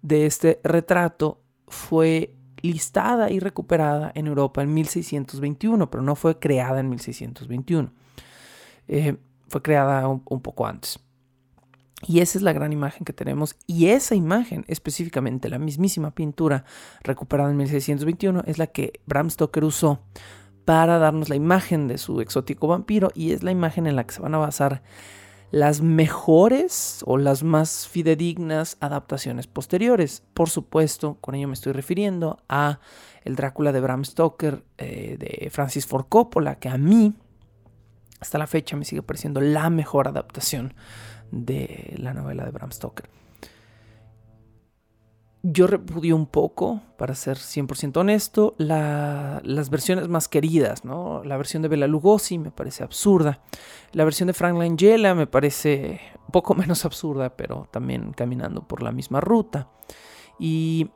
de este retrato fue listada y recuperada en Europa en 1621, pero no fue creada en 1621. Eh, fue creada un, poco antes. Y esa es la gran imagen que tenemos. Y esa imagen, específicamente la mismísima pintura recuperada en 1621, es la que Bram Stoker usó para darnos la imagen de su exótico vampiro y es la imagen en la que se van a basar las mejores o las más fidedignas adaptaciones posteriores. Por supuesto, con ello me estoy refiriendo a el Drácula de Bram Stoker eh, de Francis Ford Coppola, que a mí hasta la fecha me sigue pareciendo la mejor adaptación de la novela de Bram Stoker. Yo repudio un poco, para ser 100% honesto, las versiones más queridas, ¿no? La versión de Bela Lugosi me parece absurda. La versión de Frank Langella me parece un poco *laughs* menos absurda, pero también caminando por la misma ruta. Y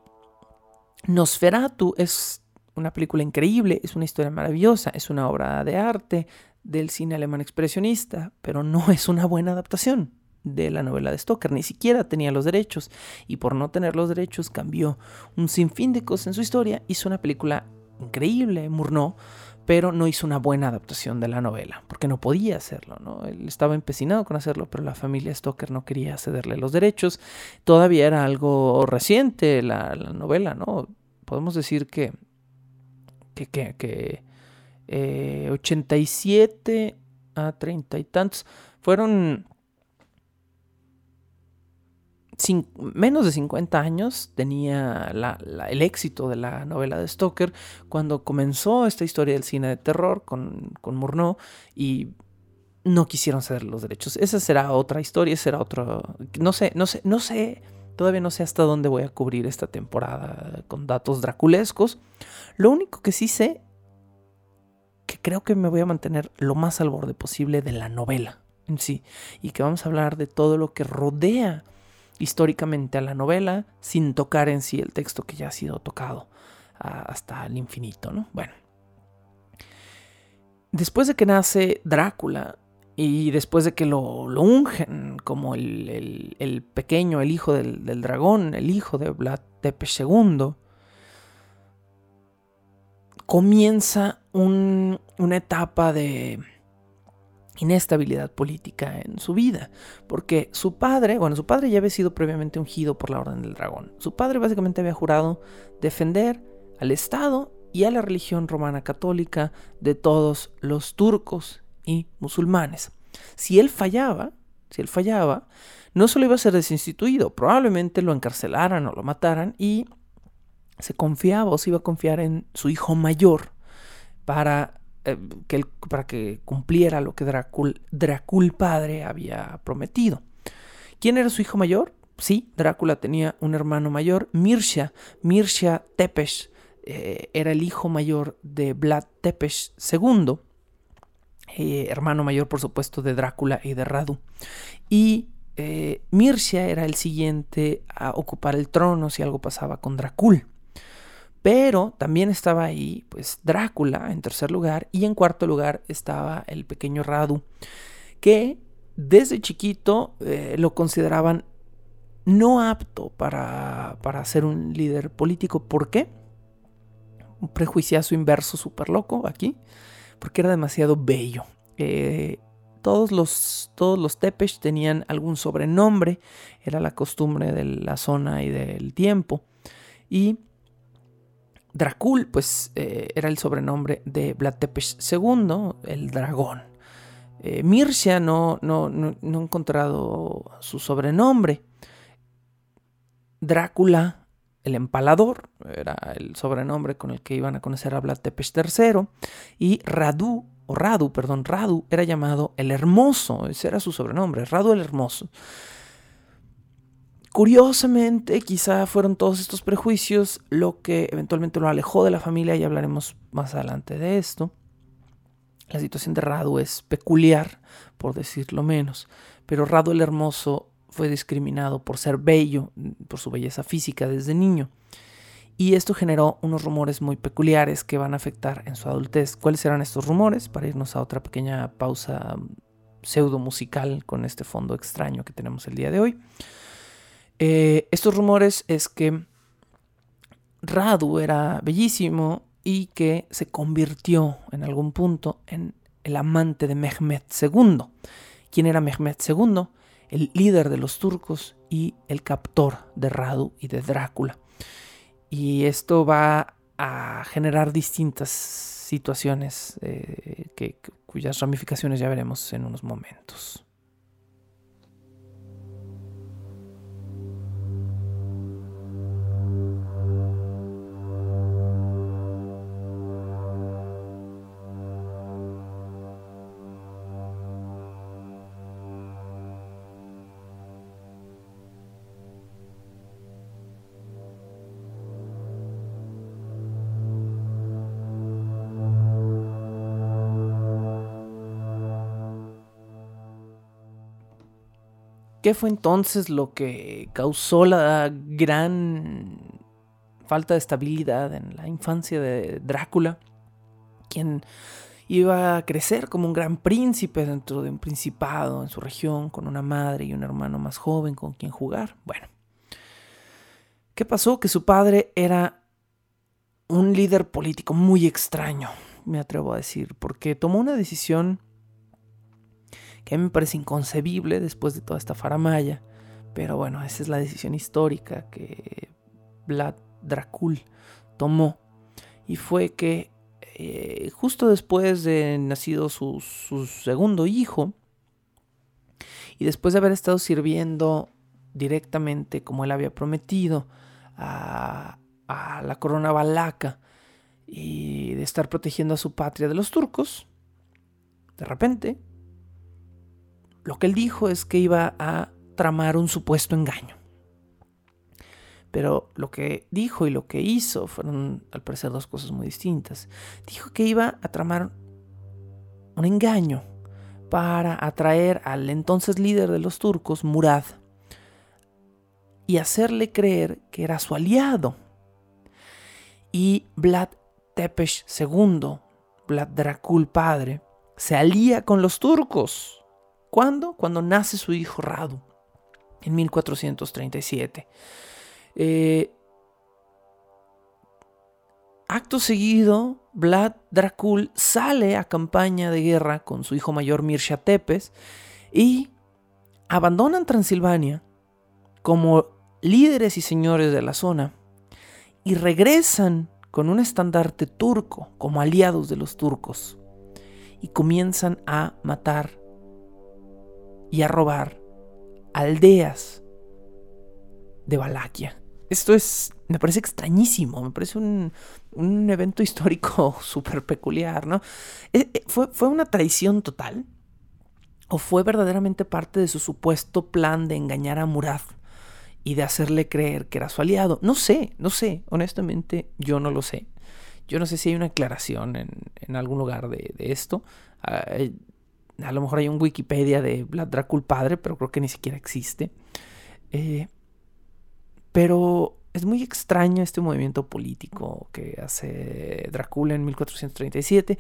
Nosferatu es una película increíble, es una historia maravillosa, es una obra de arte del cine alemán expresionista, pero no es una buena adaptación de la novela de Stoker, ni siquiera tenía los derechos y por no tener los derechos cambió un sinfín de cosas en su historia, hizo una película increíble, Murnau, pero no hizo una buena adaptación de la novela, porque no podía hacerlo, ¿no? Él estaba empecinado con hacerlo, pero la familia Stoker no quería cederle los derechos. Todavía era algo reciente la, novela, ¿no? Podemos decir que, que, que, 87 eh, a 30 y tantos fueron menos de 50 años tenía el éxito de la novela de Stoker cuando comenzó esta historia del cine de terror con, con Murnau y no quisieron ceder los derechos. Esa será otra historia, será otro... No sé, no sé, no sé, todavía no sé hasta dónde voy a cubrir esta temporada con datos draculescos. Lo único que sí sé, que creo que me voy a mantener lo más al borde posible de la novela en sí y que vamos a hablar de todo lo que rodea históricamente a la novela sin tocar en sí el texto que ya ha sido tocado hasta el infinito, ¿no? Bueno. Después de que nace Drácula y después de que lo, ungen como el, pequeño, el hijo del, dragón, el hijo de Vlad Tepes II, comienza una etapa de inestabilidad política en su vida, porque su padre, bueno, su padre ya había sido previamente ungido por la Orden del Dragón. Su padre básicamente había jurado defender al Estado y a la religión romana católica de todos los turcos y musulmanes. Si él fallaba, si él fallaba, no solo iba a ser desinstituido, probablemente lo encarcelaran o lo mataran y se confiaba o se iba a confiar en su hijo mayor para eh, que para que cumpliera lo que Dracul, Dracul padre había prometido. ¿Quién era su hijo mayor? sí, Drácula tenía un hermano mayor, Mircea, Mircea Tepes, eh, era el hijo mayor de Vlad Tepes II, eh, hermano mayor por supuesto de Drácula y de Radu. Y eh, Mircea era el siguiente a ocupar el trono si algo pasaba con Drácula. Pero también estaba ahí, pues, Drácula en tercer lugar y en cuarto lugar estaba el pequeño Radu, que desde chiquito eh, lo consideraban no apto para, para ser un líder político. ¿Por qué? Un prejuiciazo inverso súper loco aquí, porque era demasiado bello. Eh, todos los, todos los Tepesh tenían algún sobrenombre, era la costumbre de la zona y del tiempo. Y Dracul, pues eh, era el sobrenombre de Vlad Tepes II, el dragón. Eh, Mircea no, no, no, encontrado su sobrenombre. Drácula, el empalador, era el sobrenombre con el que iban a conocer a Vlad Tepes III. Y Radu, o Radu, perdón, Radu era llamado el Hermoso, ese era su sobrenombre, Radu el Hermoso. Curiosamente, quizá fueron todos estos prejuicios lo que eventualmente lo alejó de la familia y hablaremos más adelante de esto. La situación de Radu es peculiar, por decirlo menos, pero Radu el Hermoso fue discriminado por ser bello, por su belleza física desde niño. Y esto generó unos rumores muy peculiares que van a afectar en su adultez. ¿Cuáles serán estos rumores? Para irnos a otra pequeña pausa pseudo musical con este fondo extraño que tenemos el día de hoy. Eh, estos rumores es que Radu era bellísimo y que se convirtió en algún punto en el amante de Mehmed II. ¿Quién era Mehmed II? El líder de los turcos y el captor de Radu y de Drácula. Y esto va a generar distintas situaciones eh, cuyas ramificaciones ya veremos en unos momentos. ¿Qué fue entonces lo que causó la gran falta de estabilidad en la infancia de Drácula? Quien iba a crecer como un gran príncipe dentro de un principado en su región, con una madre y un hermano más joven con quien jugar. Bueno, ¿qué pasó? Que su padre era un líder político muy extraño, me atrevo a decir, porque tomó una decisión que a mí me parece inconcebible después de toda esta faramaya. Pero bueno, esa es la decisión histórica que Vlad Dracul tomó. Y fue que eh, justo después de nacido su, segundo hijo, y después de haber estado sirviendo directamente como él había prometido a, a la corona valaca y de estar protegiendo a su patria de los turcos, de repente lo que él dijo es que iba a tramar un supuesto engaño. Pero lo que dijo y lo que hizo fueron, al parecer, dos cosas muy distintas. Dijo que iba a tramar un engaño para atraer al entonces líder de los turcos, Murad, y hacerle creer que era su aliado. Y Vlad Tepes II, Vlad Dracul padre, se alía con los turcos ¿Cuándo? Cuando nace su hijo Radu, en 1437. Eh, acto seguido, Vlad Dracul sale a campaña de guerra con su hijo mayor Mircea Tepes y abandonan Transilvania como líderes y señores de la zona y regresan con un estandarte turco como aliados de los turcos y comienzan a matar y a robar aldeas de Valaquia. Esto es, me parece extrañísimo, me parece un, evento histórico *laughs* súper peculiar, ¿no? Eh, eh, ¿Fue, ¿Fue una traición total? ¿O fue verdaderamente parte de su supuesto plan de engañar a Murad y de hacerle creer que era su aliado. No sé, no sé, honestamente yo no lo sé. Yo no sé si hay una aclaración en, algún lugar de, esto. Ah, a lo mejor hay un Wikipedia de Vlad Dracul padre, pero creo que ni siquiera existe. Eh, pero es muy extraño este movimiento político que hace Drácula en 1437,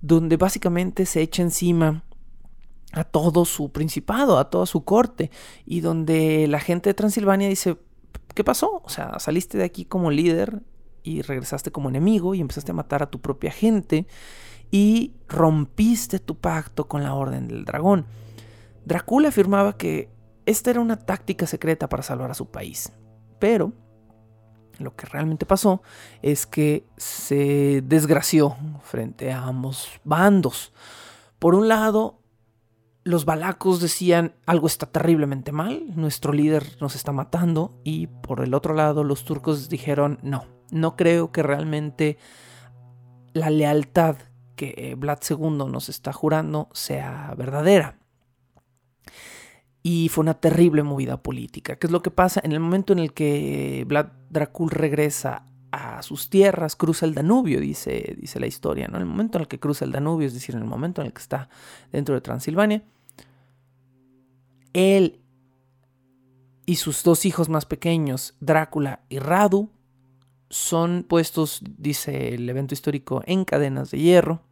donde básicamente se echa encima a todo su principado, a toda su corte, y donde la gente de Transilvania dice, ¿qué pasó? O sea, saliste de aquí como líder y regresaste como enemigo y empezaste a matar a tu propia gente y rompiste tu pacto con la Orden del Dragón. Drácula afirmaba que esta era una táctica secreta para salvar a su país, pero lo que realmente pasó es que se desgració frente a ambos bandos. Por un lado, los balacos decían algo está terriblemente mal, nuestro líder nos está matando y por el otro lado los turcos dijeron no, no creo que realmente la lealtad que Vlad II nos está jurando sea verdadera. Y fue una terrible movida política. ¿Qué es lo que pasa? En el momento en el que Vlad Dracul regresa a sus tierras, cruza el Danubio, dice, dice la historia, ¿no? En el momento en el que cruza el Danubio, es decir, en el momento en el que está dentro de Transilvania, él y sus dos hijos más pequeños, Drácula y Radu, son puestos, dice el evento histórico, en cadenas de hierro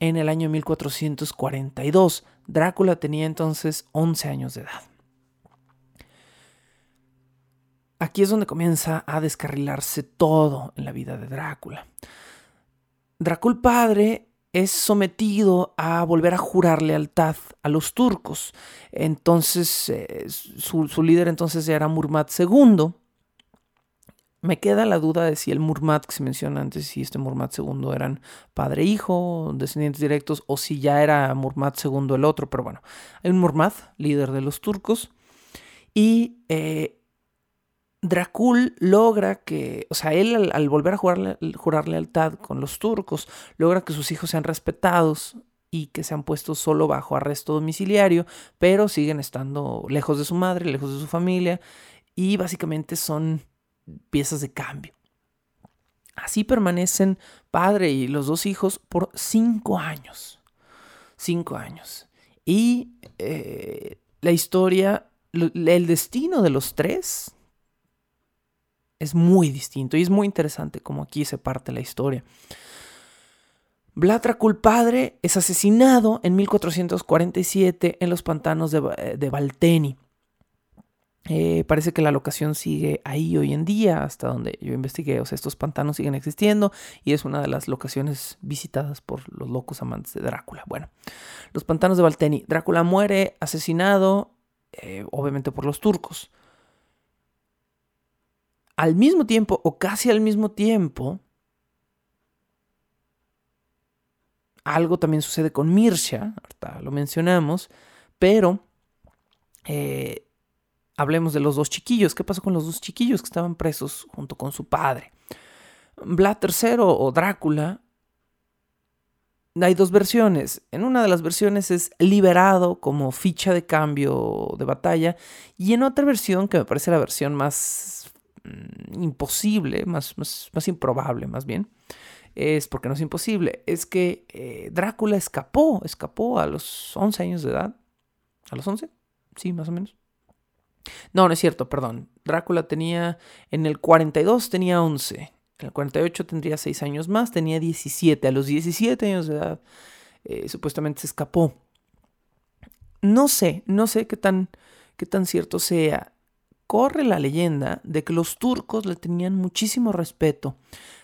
en el año 1442. Drácula tenía entonces 11 años de edad. Aquí es donde comienza a descarrilarse todo en la vida de Drácula. Drácula padre es sometido a volver a jurar lealtad a los turcos. Entonces, eh, su, su, líder entonces era Murmad II. Me queda la duda de si el Murmad que se menciona antes, si este Murmad II eran padre e hijo, descendientes directos, o si ya era Murmad II el otro, pero bueno, hay un Murmad, líder de los turcos, y eh, Dracul logra que, o sea, él al, volver a jurar, jurar lealtad con los turcos, logra que sus hijos sean respetados y que se han puesto solo bajo arresto domiciliario, pero siguen estando lejos de su madre, lejos de su familia, y básicamente son piezas de cambio. Así permanecen padre y los dos hijos por cinco años. Cinco años. Y eh, la historia, el destino de los tres es muy distinto y es muy interesante como aquí se parte la historia. Blatracul padre es asesinado en 1447 en los pantanos de, de Valteni. Eh, parece que la locación sigue ahí hoy en día, hasta donde yo investigué. O sea, estos pantanos siguen existiendo y es una de las locaciones visitadas por los locos amantes de Drácula. Bueno, los pantanos de Valteni. Drácula muere asesinado, eh, obviamente por los turcos. Al mismo tiempo, o casi al mismo tiempo, algo también sucede con Mirsha, ahorita lo mencionamos, pero eh, hablemos de los dos chiquillos. ¿Qué pasó con los dos chiquillos que estaban presos junto con su padre? Vlad III o Drácula. Hay dos versiones. En una de las versiones es liberado como ficha de cambio de batalla y en otra versión, que me parece la versión más mm, imposible, más, más, improbable más bien, es porque no es imposible, es que eh, Drácula escapó, escapó a los 11 años de edad. ¿A los 11? Sí, más o menos. No, no es cierto, perdón. Drácula tenía, en el 42 tenía 11, en el 48 tendría 6 años más, tenía 17. A los 17 años de edad eh, supuestamente se escapó. No sé, no sé qué tan, qué tan cierto sea. Corre la leyenda de que los turcos le tenían muchísimo respeto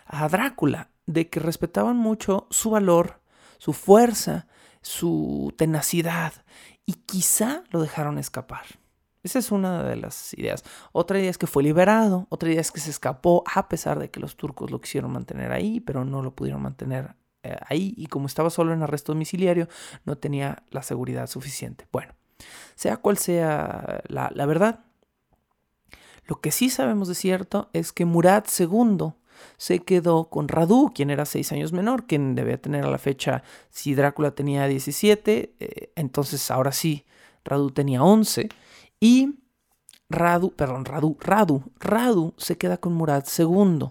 a Drácula, de que respetaban mucho su valor, su fuerza, su tenacidad, y quizá lo dejaron escapar. Esa es una de las ideas. Otra idea es que fue liberado, otra idea es que se escapó a pesar de que los turcos lo quisieron mantener ahí, pero no lo pudieron mantener eh, ahí y como estaba solo en arresto domiciliario, no tenía la seguridad suficiente. Bueno, sea cual sea la, la verdad, lo que sí sabemos de cierto es que Murad II se quedó con Radu, quien era seis años menor, quien debía tener a la fecha, si Drácula tenía 17, eh, entonces ahora sí, Radu tenía 11 y Radu, perdón, Radu, Radu, Radu se queda con Murad II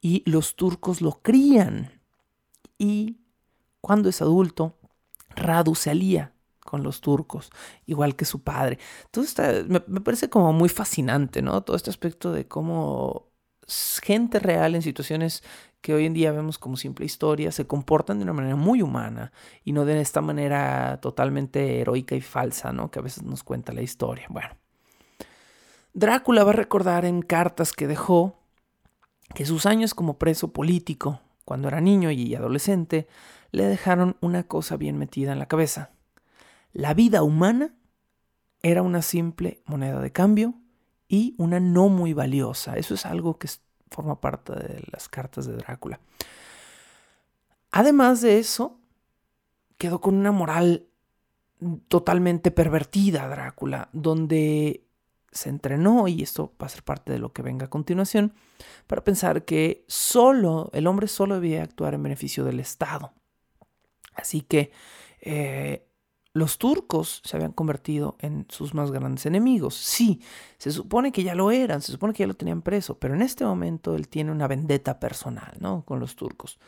y los turcos lo crían. Y cuando es adulto, Radu se alía con los turcos, igual que su padre. Entonces me, me, parece como muy fascinante, ¿no? Todo este aspecto de cómo gente real en situaciones que hoy en día vemos como simple historia se comportan de una manera muy humana y no de esta manera totalmente heroica y falsa, ¿no? Que a veces nos cuenta la historia. Bueno. Drácula va a recordar en cartas que dejó que sus años como preso político, cuando era niño y adolescente, le dejaron una cosa bien metida en la cabeza. La vida humana era una simple moneda de cambio y una no muy valiosa. Eso es algo que forma parte de las cartas de Drácula. Además de eso, quedó con una moral totalmente pervertida Drácula, donde se entrenó, y esto va a ser parte de lo que venga a continuación, para pensar que solo, el hombre solo debía actuar en beneficio del Estado. Así que eh, los turcos se habían convertido en sus más grandes enemigos. Sí, se supone que ya lo eran, se supone que ya lo tenían preso, pero en este momento él tiene una vendetta personal, ¿no? Con los turcos.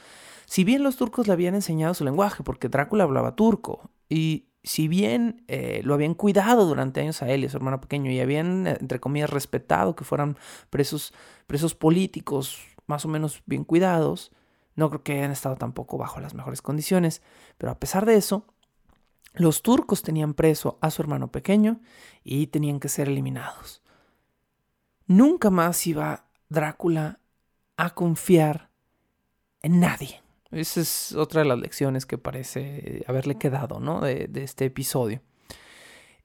Si bien los turcos le habían enseñado su lenguaje, porque Drácula hablaba turco, y si bien eh, lo habían cuidado durante años a él y a su hermano pequeño y habían, eh, entre comillas, respetado que fueran presos, presos políticos más o menos bien cuidados, no creo que hayan estado tampoco bajo las mejores condiciones, pero a pesar de eso, los turcos tenían preso a su hermano pequeño y tenían que ser eliminados. Nunca más iba Drácula a confiar en nadie. Esa es otra de las lecciones que parece haberle quedado ¿no? de, este episodio.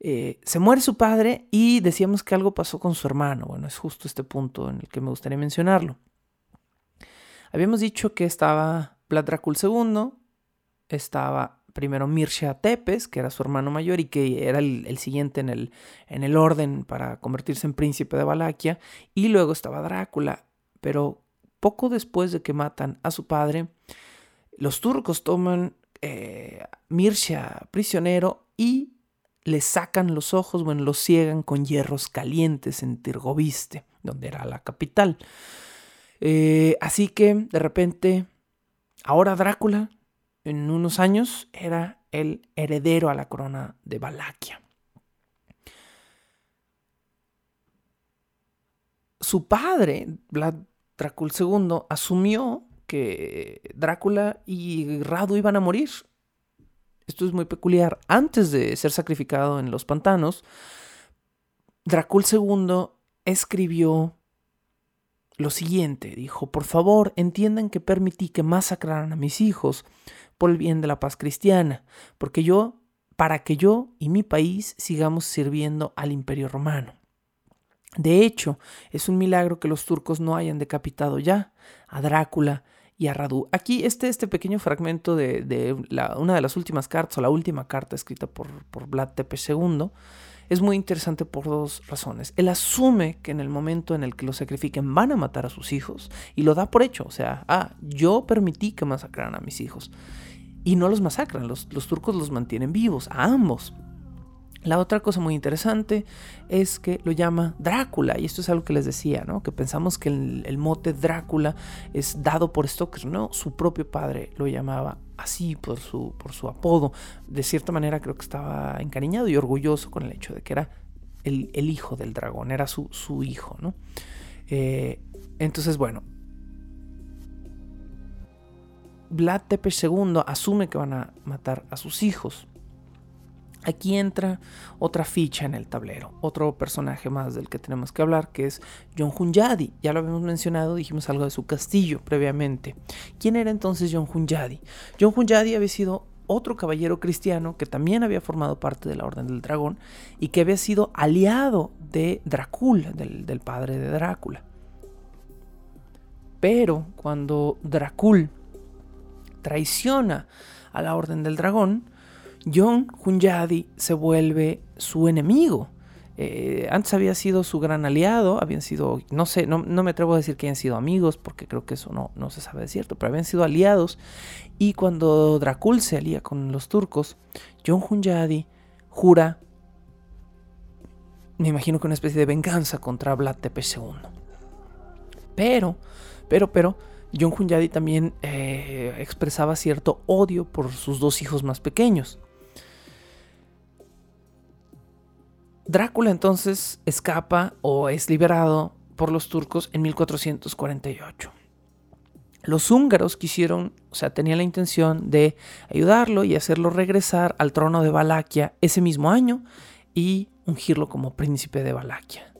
Eh, se muere su padre y decíamos que algo pasó con su hermano. Bueno, es justo este punto en el que me gustaría mencionarlo. Habíamos dicho que estaba Vlad Dracul II, estaba primero Mirsha Tepes, que era su hermano mayor y que era el, siguiente en el, en el orden para convertirse en príncipe de Valaquia, y luego estaba Drácula. Pero poco después de que matan a su padre, los turcos toman eh, Mirsha prisionero y le sacan los ojos, bueno, los ciegan con hierros calientes en Tirgoviste, donde era la capital. Eh, así que de repente, ahora Drácula, en unos años, era el heredero a la corona de Valaquia. Su padre, Vlad Drácula II, asumió que Drácula y Radu iban a morir. Esto es muy peculiar. Antes de ser sacrificado en los pantanos, Drácula II escribió lo siguiente. Dijo, por favor, entiendan que permití que masacraran a mis hijos por el bien de la paz cristiana, porque yo, para que yo y mi país sigamos sirviendo al imperio romano. De hecho, es un milagro que los turcos no hayan decapitado ya a Drácula y a Radu. Aquí este, este pequeño fragmento de, una de las últimas cartas, o la última carta escrita por, por Vlad Tepes II, es muy interesante por dos razones. Él asume que en el momento en el que lo sacrifiquen van a matar a sus hijos y lo da por hecho. O sea, ah, yo permití que masacraran a mis hijos. Y no los masacran, los, los turcos los mantienen vivos, a ambos. La otra cosa muy interesante es que lo llama Drácula, y esto es algo que les decía, ¿no? Que pensamos que el, mote Drácula es dado por Stoker, no, su propio padre lo llamaba así por su, por su apodo. De cierta manera creo que estaba encariñado y orgulloso con el hecho de que era el, hijo del dragón, era su, su hijo, ¿no? Eh, entonces, bueno, Vlad Tepes II asume que van a matar a sus hijos. Aquí entra otra ficha en el tablero, otro personaje más del que tenemos que hablar, que es John Hunyadi. Ya lo habíamos mencionado, dijimos algo de su castillo previamente. ¿Quién era entonces John Hunyadi? John Hunyadi había sido otro caballero cristiano que también había formado parte de la Orden del Dragón y que había sido aliado de Drácula, del, del padre de Drácula. Pero cuando Drácula traiciona a la Orden del Dragón, John Hunyadi se vuelve su enemigo. Eh, antes había sido su gran aliado, habían sido, no sé, no, me atrevo a decir que hayan sido amigos, porque creo que eso no, no se sabe de cierto, pero habían sido aliados. Y cuando Dracul se alía con los turcos, John Hunyadi jura me imagino que una especie de venganza contra Vlad Tepes II. Pero, pero, pero, John Hunyadi también eh, expresaba cierto odio por sus dos hijos más pequeños. Drácula entonces escapa o es liberado por los turcos en 1448. Los húngaros quisieron, o sea, tenían la intención de ayudarlo y hacerlo regresar al trono de Valaquia ese mismo año y ungirlo como príncipe de Valaquia.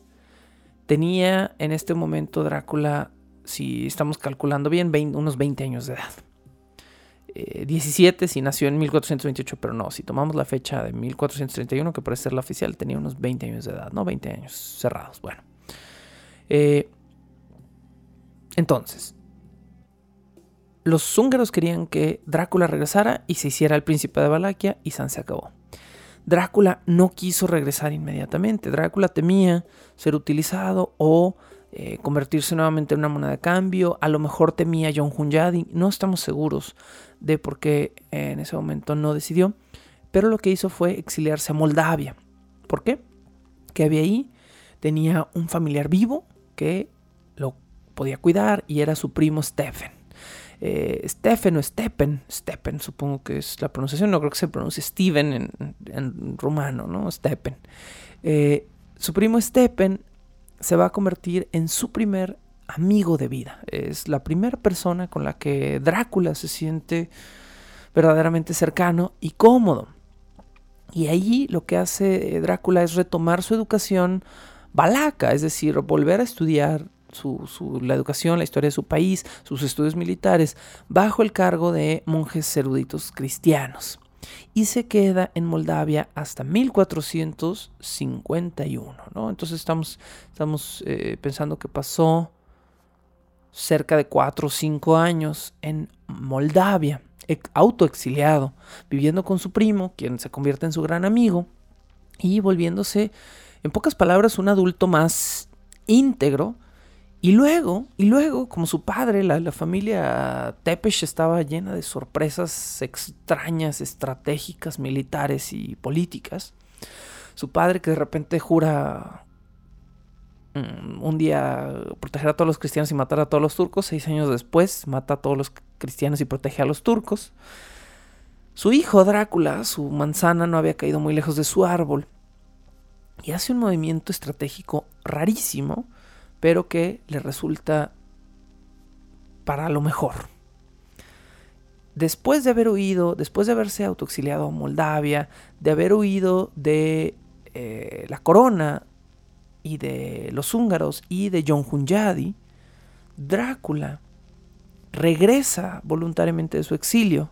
Tenía en este momento Drácula, si estamos calculando bien, unos 20 años de edad. 17 eh, si nació en 1428, pero no, si tomamos la fecha de 1431, que parece ser la oficial, tenía unos 20 años de edad, ¿no? 20 años cerrados, bueno. Eh, entonces, los húngaros querían que Drácula regresara y se hiciera el príncipe de Valaquia y San se acabó. Drácula no quiso regresar inmediatamente. Drácula temía ser utilizado o eh, convertirse nuevamente en una moneda de cambio. A lo mejor temía John Hunyadi. No estamos seguros de por qué en ese momento no decidió. Pero lo que hizo fue exiliarse a Moldavia. ¿Por qué? Que había ahí tenía un familiar vivo que lo podía cuidar y era su primo Stephen eh, Stephen o Stepen, Stepen supongo que es la pronunciación, no creo que se pronuncie Steven en, rumano, ¿no? Stepen. Eh, su primo Stepen se va a convertir en su primer amigo de vida. Es la primera persona con la que Drácula se siente verdaderamente cercano y cómodo. Y ahí lo que hace Drácula es retomar su educación balaca, es decir, volver a estudiar su, la educación, la historia de su país, sus estudios militares, bajo el cargo de monjes eruditos cristianos. Y se queda en Moldavia hasta 1451. ¿no? Entonces estamos, estamos eh, pensando que pasó cerca de 4 o 5 años en Moldavia, autoexiliado, viviendo con su primo, quien se convierte en su gran amigo, y volviéndose, en pocas palabras, un adulto más íntegro, y luego, y luego, como su padre, la, familia Tepesh estaba llena de sorpresas extrañas, estratégicas, militares y políticas. Su padre que de repente jura un día proteger a todos los cristianos y matar a todos los turcos. Seis años después mata a todos los cristianos y protege a los turcos. Su hijo Drácula, su manzana, no había caído muy lejos de su árbol. Y hace un movimiento estratégico rarísimo pero que le resulta para lo mejor. Después de haber huido, después de haberse autoexiliado a Moldavia, de haber huido de eh, la corona de los húngaros y de John Hunyadi, Drácula regresa voluntariamente de su exilio,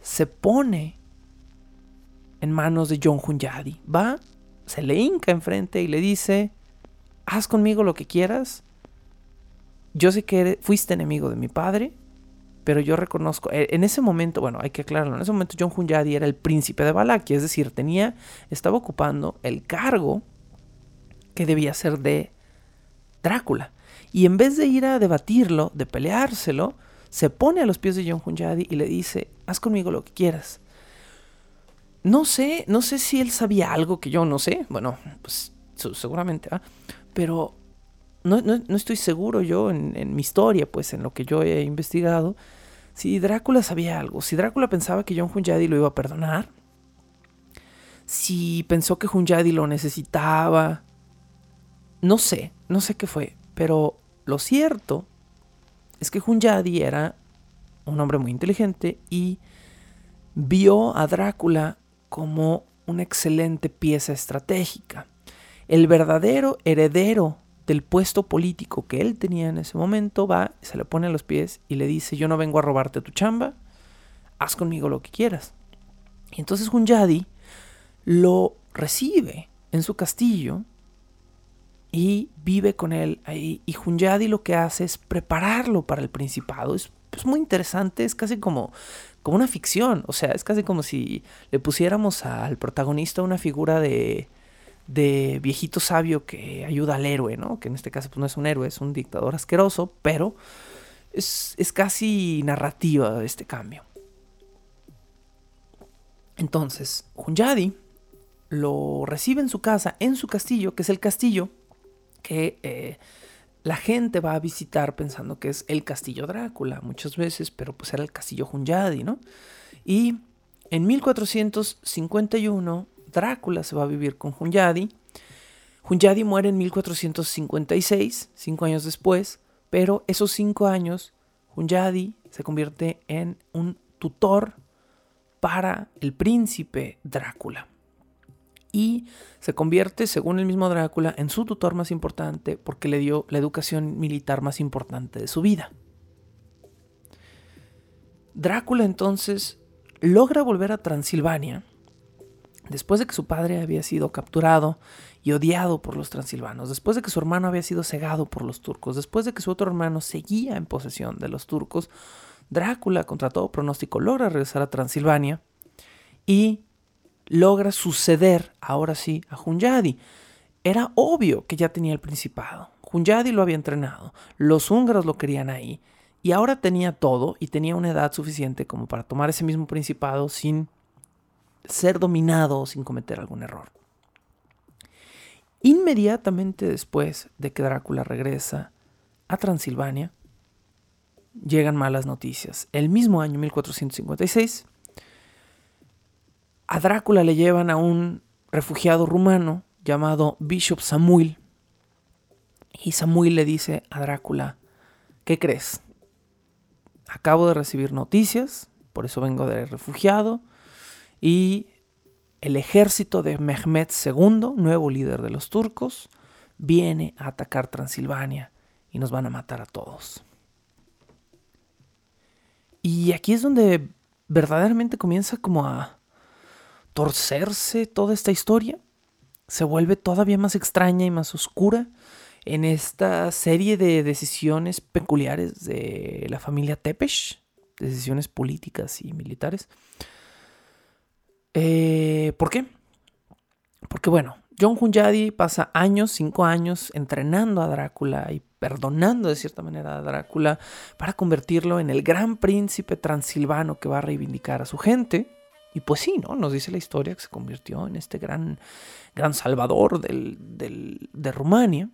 se pone en manos de John Hunyadi, va, se le hinca enfrente y le dice, haz conmigo lo que quieras. Yo sé que fuiste enemigo de mi padre, pero yo reconozco, eh, en ese momento, bueno, hay que aclararlo, en ese momento John Hunyadi era el príncipe de Valaquia, es decir, tenía, estaba ocupando el cargo que debía ser de Drácula. Y en vez de ir a debatirlo, de peleárselo, se pone a los pies de John Hunyadi y le dice, haz conmigo lo que quieras. No sé, no sé si él sabía algo que yo no sé, bueno, pues seguramente, ¿ah? pero no, estoy seguro yo en, mi historia, pues en lo que yo he investigado, si Drácula sabía algo, si Drácula pensaba que John Hunyadi lo iba a perdonar, si pensó que Hunyadi lo necesitaba, no sé, no sé qué fue, pero lo cierto es que Hunyadi era un hombre muy inteligente y vio a Drácula como una excelente pieza estratégica el verdadero heredero del puesto político que él tenía en ese momento va, se le pone a los pies y le dice, yo no vengo a robarte tu chamba, haz conmigo lo que quieras. Y entonces Hunyadi lo recibe en su castillo y vive con él ahí. Y Hunyadi lo que hace es prepararlo para el principado. Es, muy interesante, es casi como, como una ficción. O sea, es casi como si le pusiéramos al protagonista una figura de, de viejito sabio que ayuda al héroe, ¿no? Que en este caso pues, no es un héroe, es un dictador asqueroso, pero es, es casi narrativa este cambio. Entonces, Hunyadi lo recibe en su casa, en su castillo, que es el castillo que eh, la gente va a visitar pensando que es el castillo Drácula muchas veces, pero pues era el castillo Hunyadi, ¿no? Y en 1451 Drácula se va a vivir con Hunyadi. Hunyadi muere en 1456, cinco años después, pero esos cinco años Hunyadi se convierte en un tutor para el príncipe Drácula. Y se convierte, según el mismo Drácula, en su tutor más importante porque le dio la educación militar más importante de su vida. Drácula entonces logra volver a Transilvania después de que su padre había sido capturado y odiado por los transilvanos, después de que su hermano había sido cegado por los turcos, después de que su otro hermano seguía en posesión de los turcos, Drácula, contra todo pronóstico, logra regresar a Transilvania y logra suceder, ahora sí, a Hunyadi. Era obvio que ya tenía el principado. Hunyadi lo había entrenado, los húngaros lo querían ahí, y ahora tenía todo y tenía una edad suficiente como para tomar ese mismo principado sin ser dominado sin cometer algún error. Inmediatamente después de que Drácula regresa a Transilvania, llegan malas noticias. El mismo año 1456, a Drácula le llevan a un refugiado rumano llamado Bishop Samuel. Y Samuel le dice a Drácula, ¿qué crees? Acabo de recibir noticias, por eso vengo de refugiado, y el ejército de Mehmed II, nuevo líder de los turcos, viene a atacar Transilvania y nos van a matar a todos. Y aquí es donde verdaderamente comienza como a torcerse toda esta historia. Se vuelve todavía más extraña y más oscura en esta serie de decisiones peculiares de la familia Tepesh, decisiones políticas y militares. Eh, ¿Por qué? Porque bueno, John Hunyadi pasa años, cinco años, entrenando a Drácula y perdonando de cierta manera a Drácula para convertirlo en el gran príncipe transilvano que va a reivindicar a su gente. Y pues sí, ¿no? Nos dice la historia que se convirtió en este gran, gran salvador de Rumania.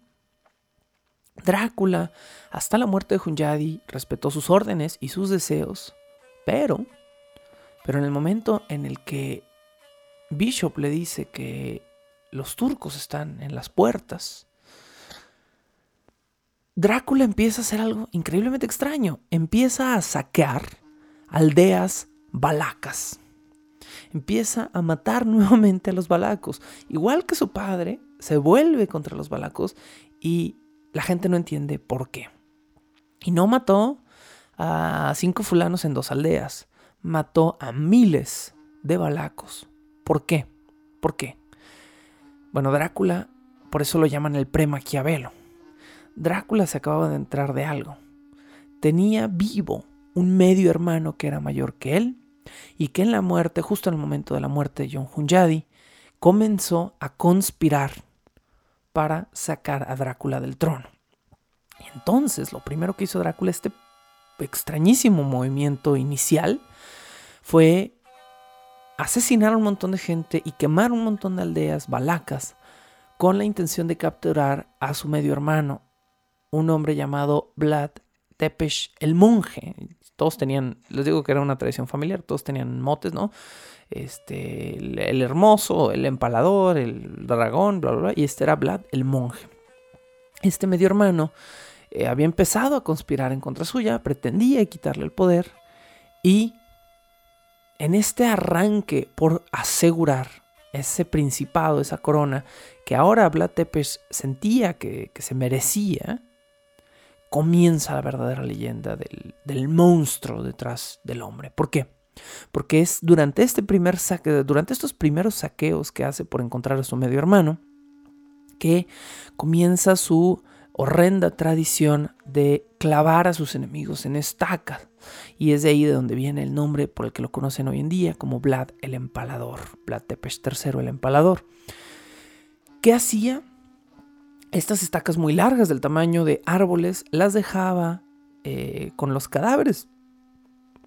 Drácula, hasta la muerte de Hunyadi, respetó sus órdenes y sus deseos, pero, pero en el momento en el que Bishop le dice que los turcos están en las puertas, Drácula empieza a hacer algo increíblemente extraño. Empieza a saquear aldeas balacas. Empieza a matar *laughs* nuevamente a los balacos. Igual que su padre, se vuelve contra los balacos y la gente no entiende por qué. Y no mató a cinco fulanos en dos aldeas. Mató a miles de balacos. ¿Por qué? ¿Por qué? Bueno, Drácula, por eso lo llaman el pre-Maquiavelo. Drácula se acababa de entrar de algo. Tenía vivo un medio hermano que era mayor que él y que en la muerte, justo en el momento de la muerte de John Hunyadi, comenzó a conspirar para sacar a Drácula del trono. Y entonces lo primero que hizo Drácula, este extrañísimo movimiento inicial, fue asesinar a un montón de gente y quemar un montón de aldeas balacas con la intención de capturar a su medio hermano, un hombre llamado Vlad Tepes el monje. Todos tenían, les digo que era una tradición familiar, todos tenían motes, ¿no? Este, el, hermoso, el empalador, el dragón, bla, bla, bla, y este era Vlad el monje. Este medio hermano eh, había empezado a conspirar en contra suya, pretendía quitarle el poder y en este arranque por asegurar ese principado, esa corona, que ahora Vlad Tepes sentía que, se merecía, comienza la verdadera leyenda del, del, monstruo detrás del hombre. ¿Por qué? Porque es durante, este primer saque, durante estos primeros saqueos que hace por encontrar a su medio hermano, que comienza su horrenda tradición de clavar a sus enemigos en estacas. Y es de ahí de donde viene el nombre por el que lo conocen hoy en día como Vlad el Empalador, Vlad Tepes III el Empalador. ¿Qué hacía? Estas estacas muy largas del tamaño de árboles las dejaba eh, con los cadáveres.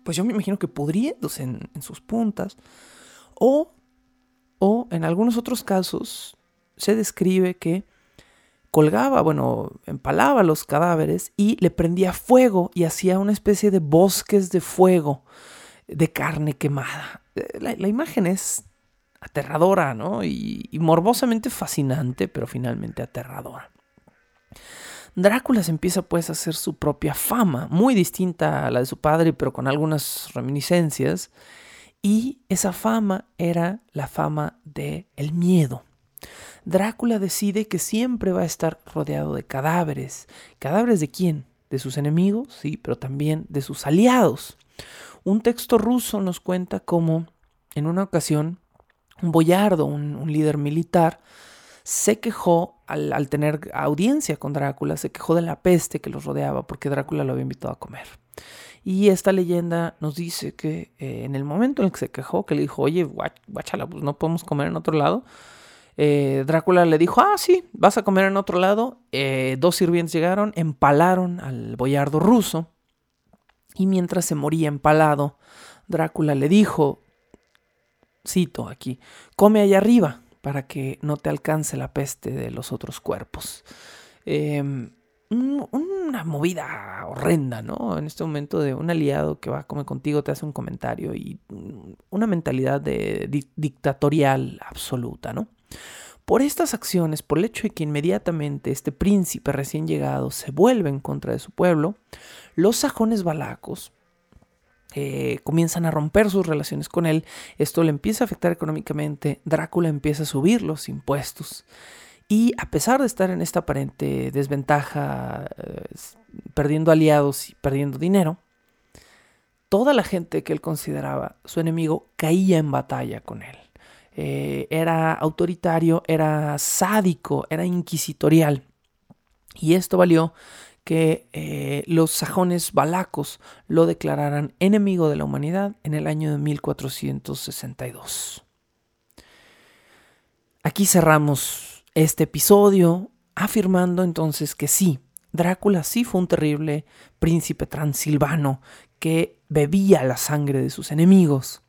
Pues yo me imagino que pudriéndose en, en sus puntas. O o en algunos otros casos se describe que colgaba, bueno, empalaba los cadáveres y le prendía fuego y hacía una especie de bosques de fuego de carne quemada. Eh, la, imagen es aterradora, ¿no? Y, morbosamente fascinante, pero finalmente aterradora. Drácula se empieza pues a hacer su propia fama, muy distinta a la de su padre, pero con algunas reminiscencias. Y esa fama era la fama del el miedo. Drácula decide que siempre va a estar rodeado de cadáveres. ¿Cadáveres de quién? De sus enemigos, sí, pero también de sus aliados. Un texto ruso nos cuenta cómo en una ocasión un boyardo, un, líder militar, se quejó al, tener audiencia con Drácula, se quejó de la peste que los rodeaba porque Drácula lo había invitado a comer. Y esta leyenda nos dice que eh, en el momento en el que se quejó, que le dijo, oye, guachala, pues no podemos comer en otro lado, eh, Drácula le dijo, ah, sí, vas a comer en otro lado. Eh, dos sirvientes llegaron, empalaron al boyardo ruso. Y mientras se moría empalado, Drácula le dijo, cito aquí, come allá arriba para que no te alcance la peste de los otros cuerpos. Em, una movida horrenda, ¿no? En este momento de un aliado que va a comer contigo, te hace un comentario y una mentalidad de, dictatorial absoluta, ¿no? Por estas acciones, por el hecho de que inmediatamente este príncipe recién llegado se vuelve en contra de su pueblo, los sajones balacos eh, comienzan a romper sus relaciones con él. Esto le empieza a afectar económicamente. Drácula empieza a subir los impuestos. Y a pesar de estar en esta aparente desventaja, eh, perdiendo aliados y perdiendo dinero, toda la gente que él consideraba su enemigo caía en batalla con él. Eh, era autoritario, era sádico, era inquisitorial. Y esto valió que eh, los sajones balacos lo declararan enemigo de la humanidad en el año de 1462. Aquí cerramos este episodio afirmando entonces que sí, Drácula sí fue un terrible príncipe transilvano que bebía la sangre de sus enemigos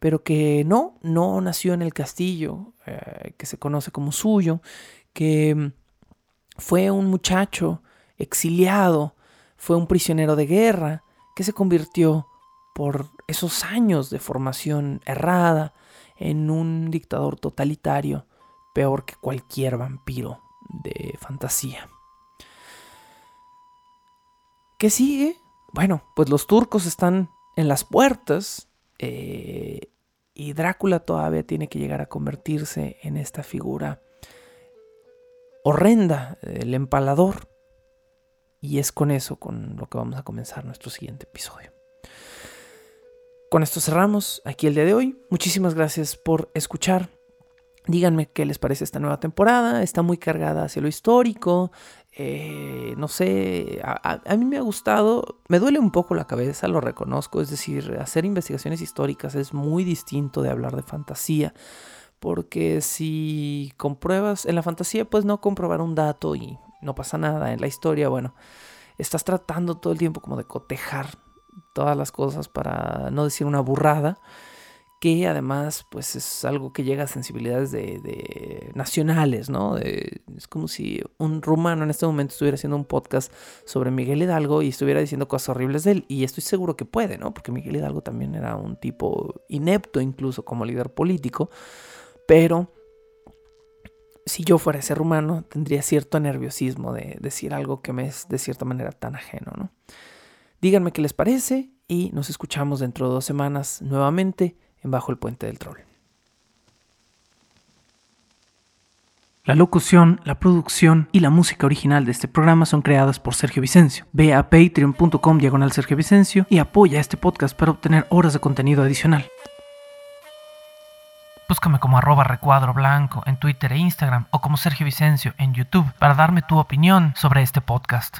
pero que no, no nació en el castillo eh, que se conoce como suyo, que fue un muchacho exiliado, fue un prisionero de guerra, que se convirtió por esos años de formación errada en un dictador totalitario, peor que cualquier vampiro de fantasía. ¿Qué sigue? Bueno, pues los turcos están en las puertas eh, y Drácula todavía tiene que llegar a convertirse en esta figura horrenda, el empalador. Y es con eso con lo que vamos a comenzar nuestro siguiente episodio. Con esto cerramos aquí el día de hoy. Muchísimas gracias por escuchar. Díganme qué les parece esta nueva temporada. Está muy cargada hacia lo histórico. Eh, no sé, a, mí me ha gustado, me duele un poco la cabeza, lo reconozco, es decir, hacer investigaciones históricas es muy distinto de hablar de fantasía, porque si compruebas, en la fantasía pues no comprobar un dato y no pasa nada, en la historia, bueno, estás tratando todo el tiempo como de cotejar todas las cosas para no decir una burrada que además pues es algo que llega a sensibilidades de, nacionales, ¿no? es como si un rumano en este momento estuviera haciendo un podcast sobre Miguel Hidalgo y estuviera diciendo cosas horribles de él, y estoy seguro que puede, ¿no? Porque Miguel Hidalgo también era un tipo inepto incluso como líder político, pero si yo fuera ese rumano tendría cierto nerviosismo de decir algo que me es de cierta manera tan ajeno, ¿no? Díganme qué les parece y nos escuchamos dentro de dos semanas nuevamente en Bajo el Puente del Troll. La locución, la producción y la música original de este programa son creadas por Sergio Vicencio. Ve a patreon.com diagonal Sergio Vicencio y apoya este podcast para obtener horas de contenido adicional. Búscame como arroba recuadro blanco en Twitter e Instagram o como Sergio Vicencio en YouTube para darme tu opinión sobre este podcast.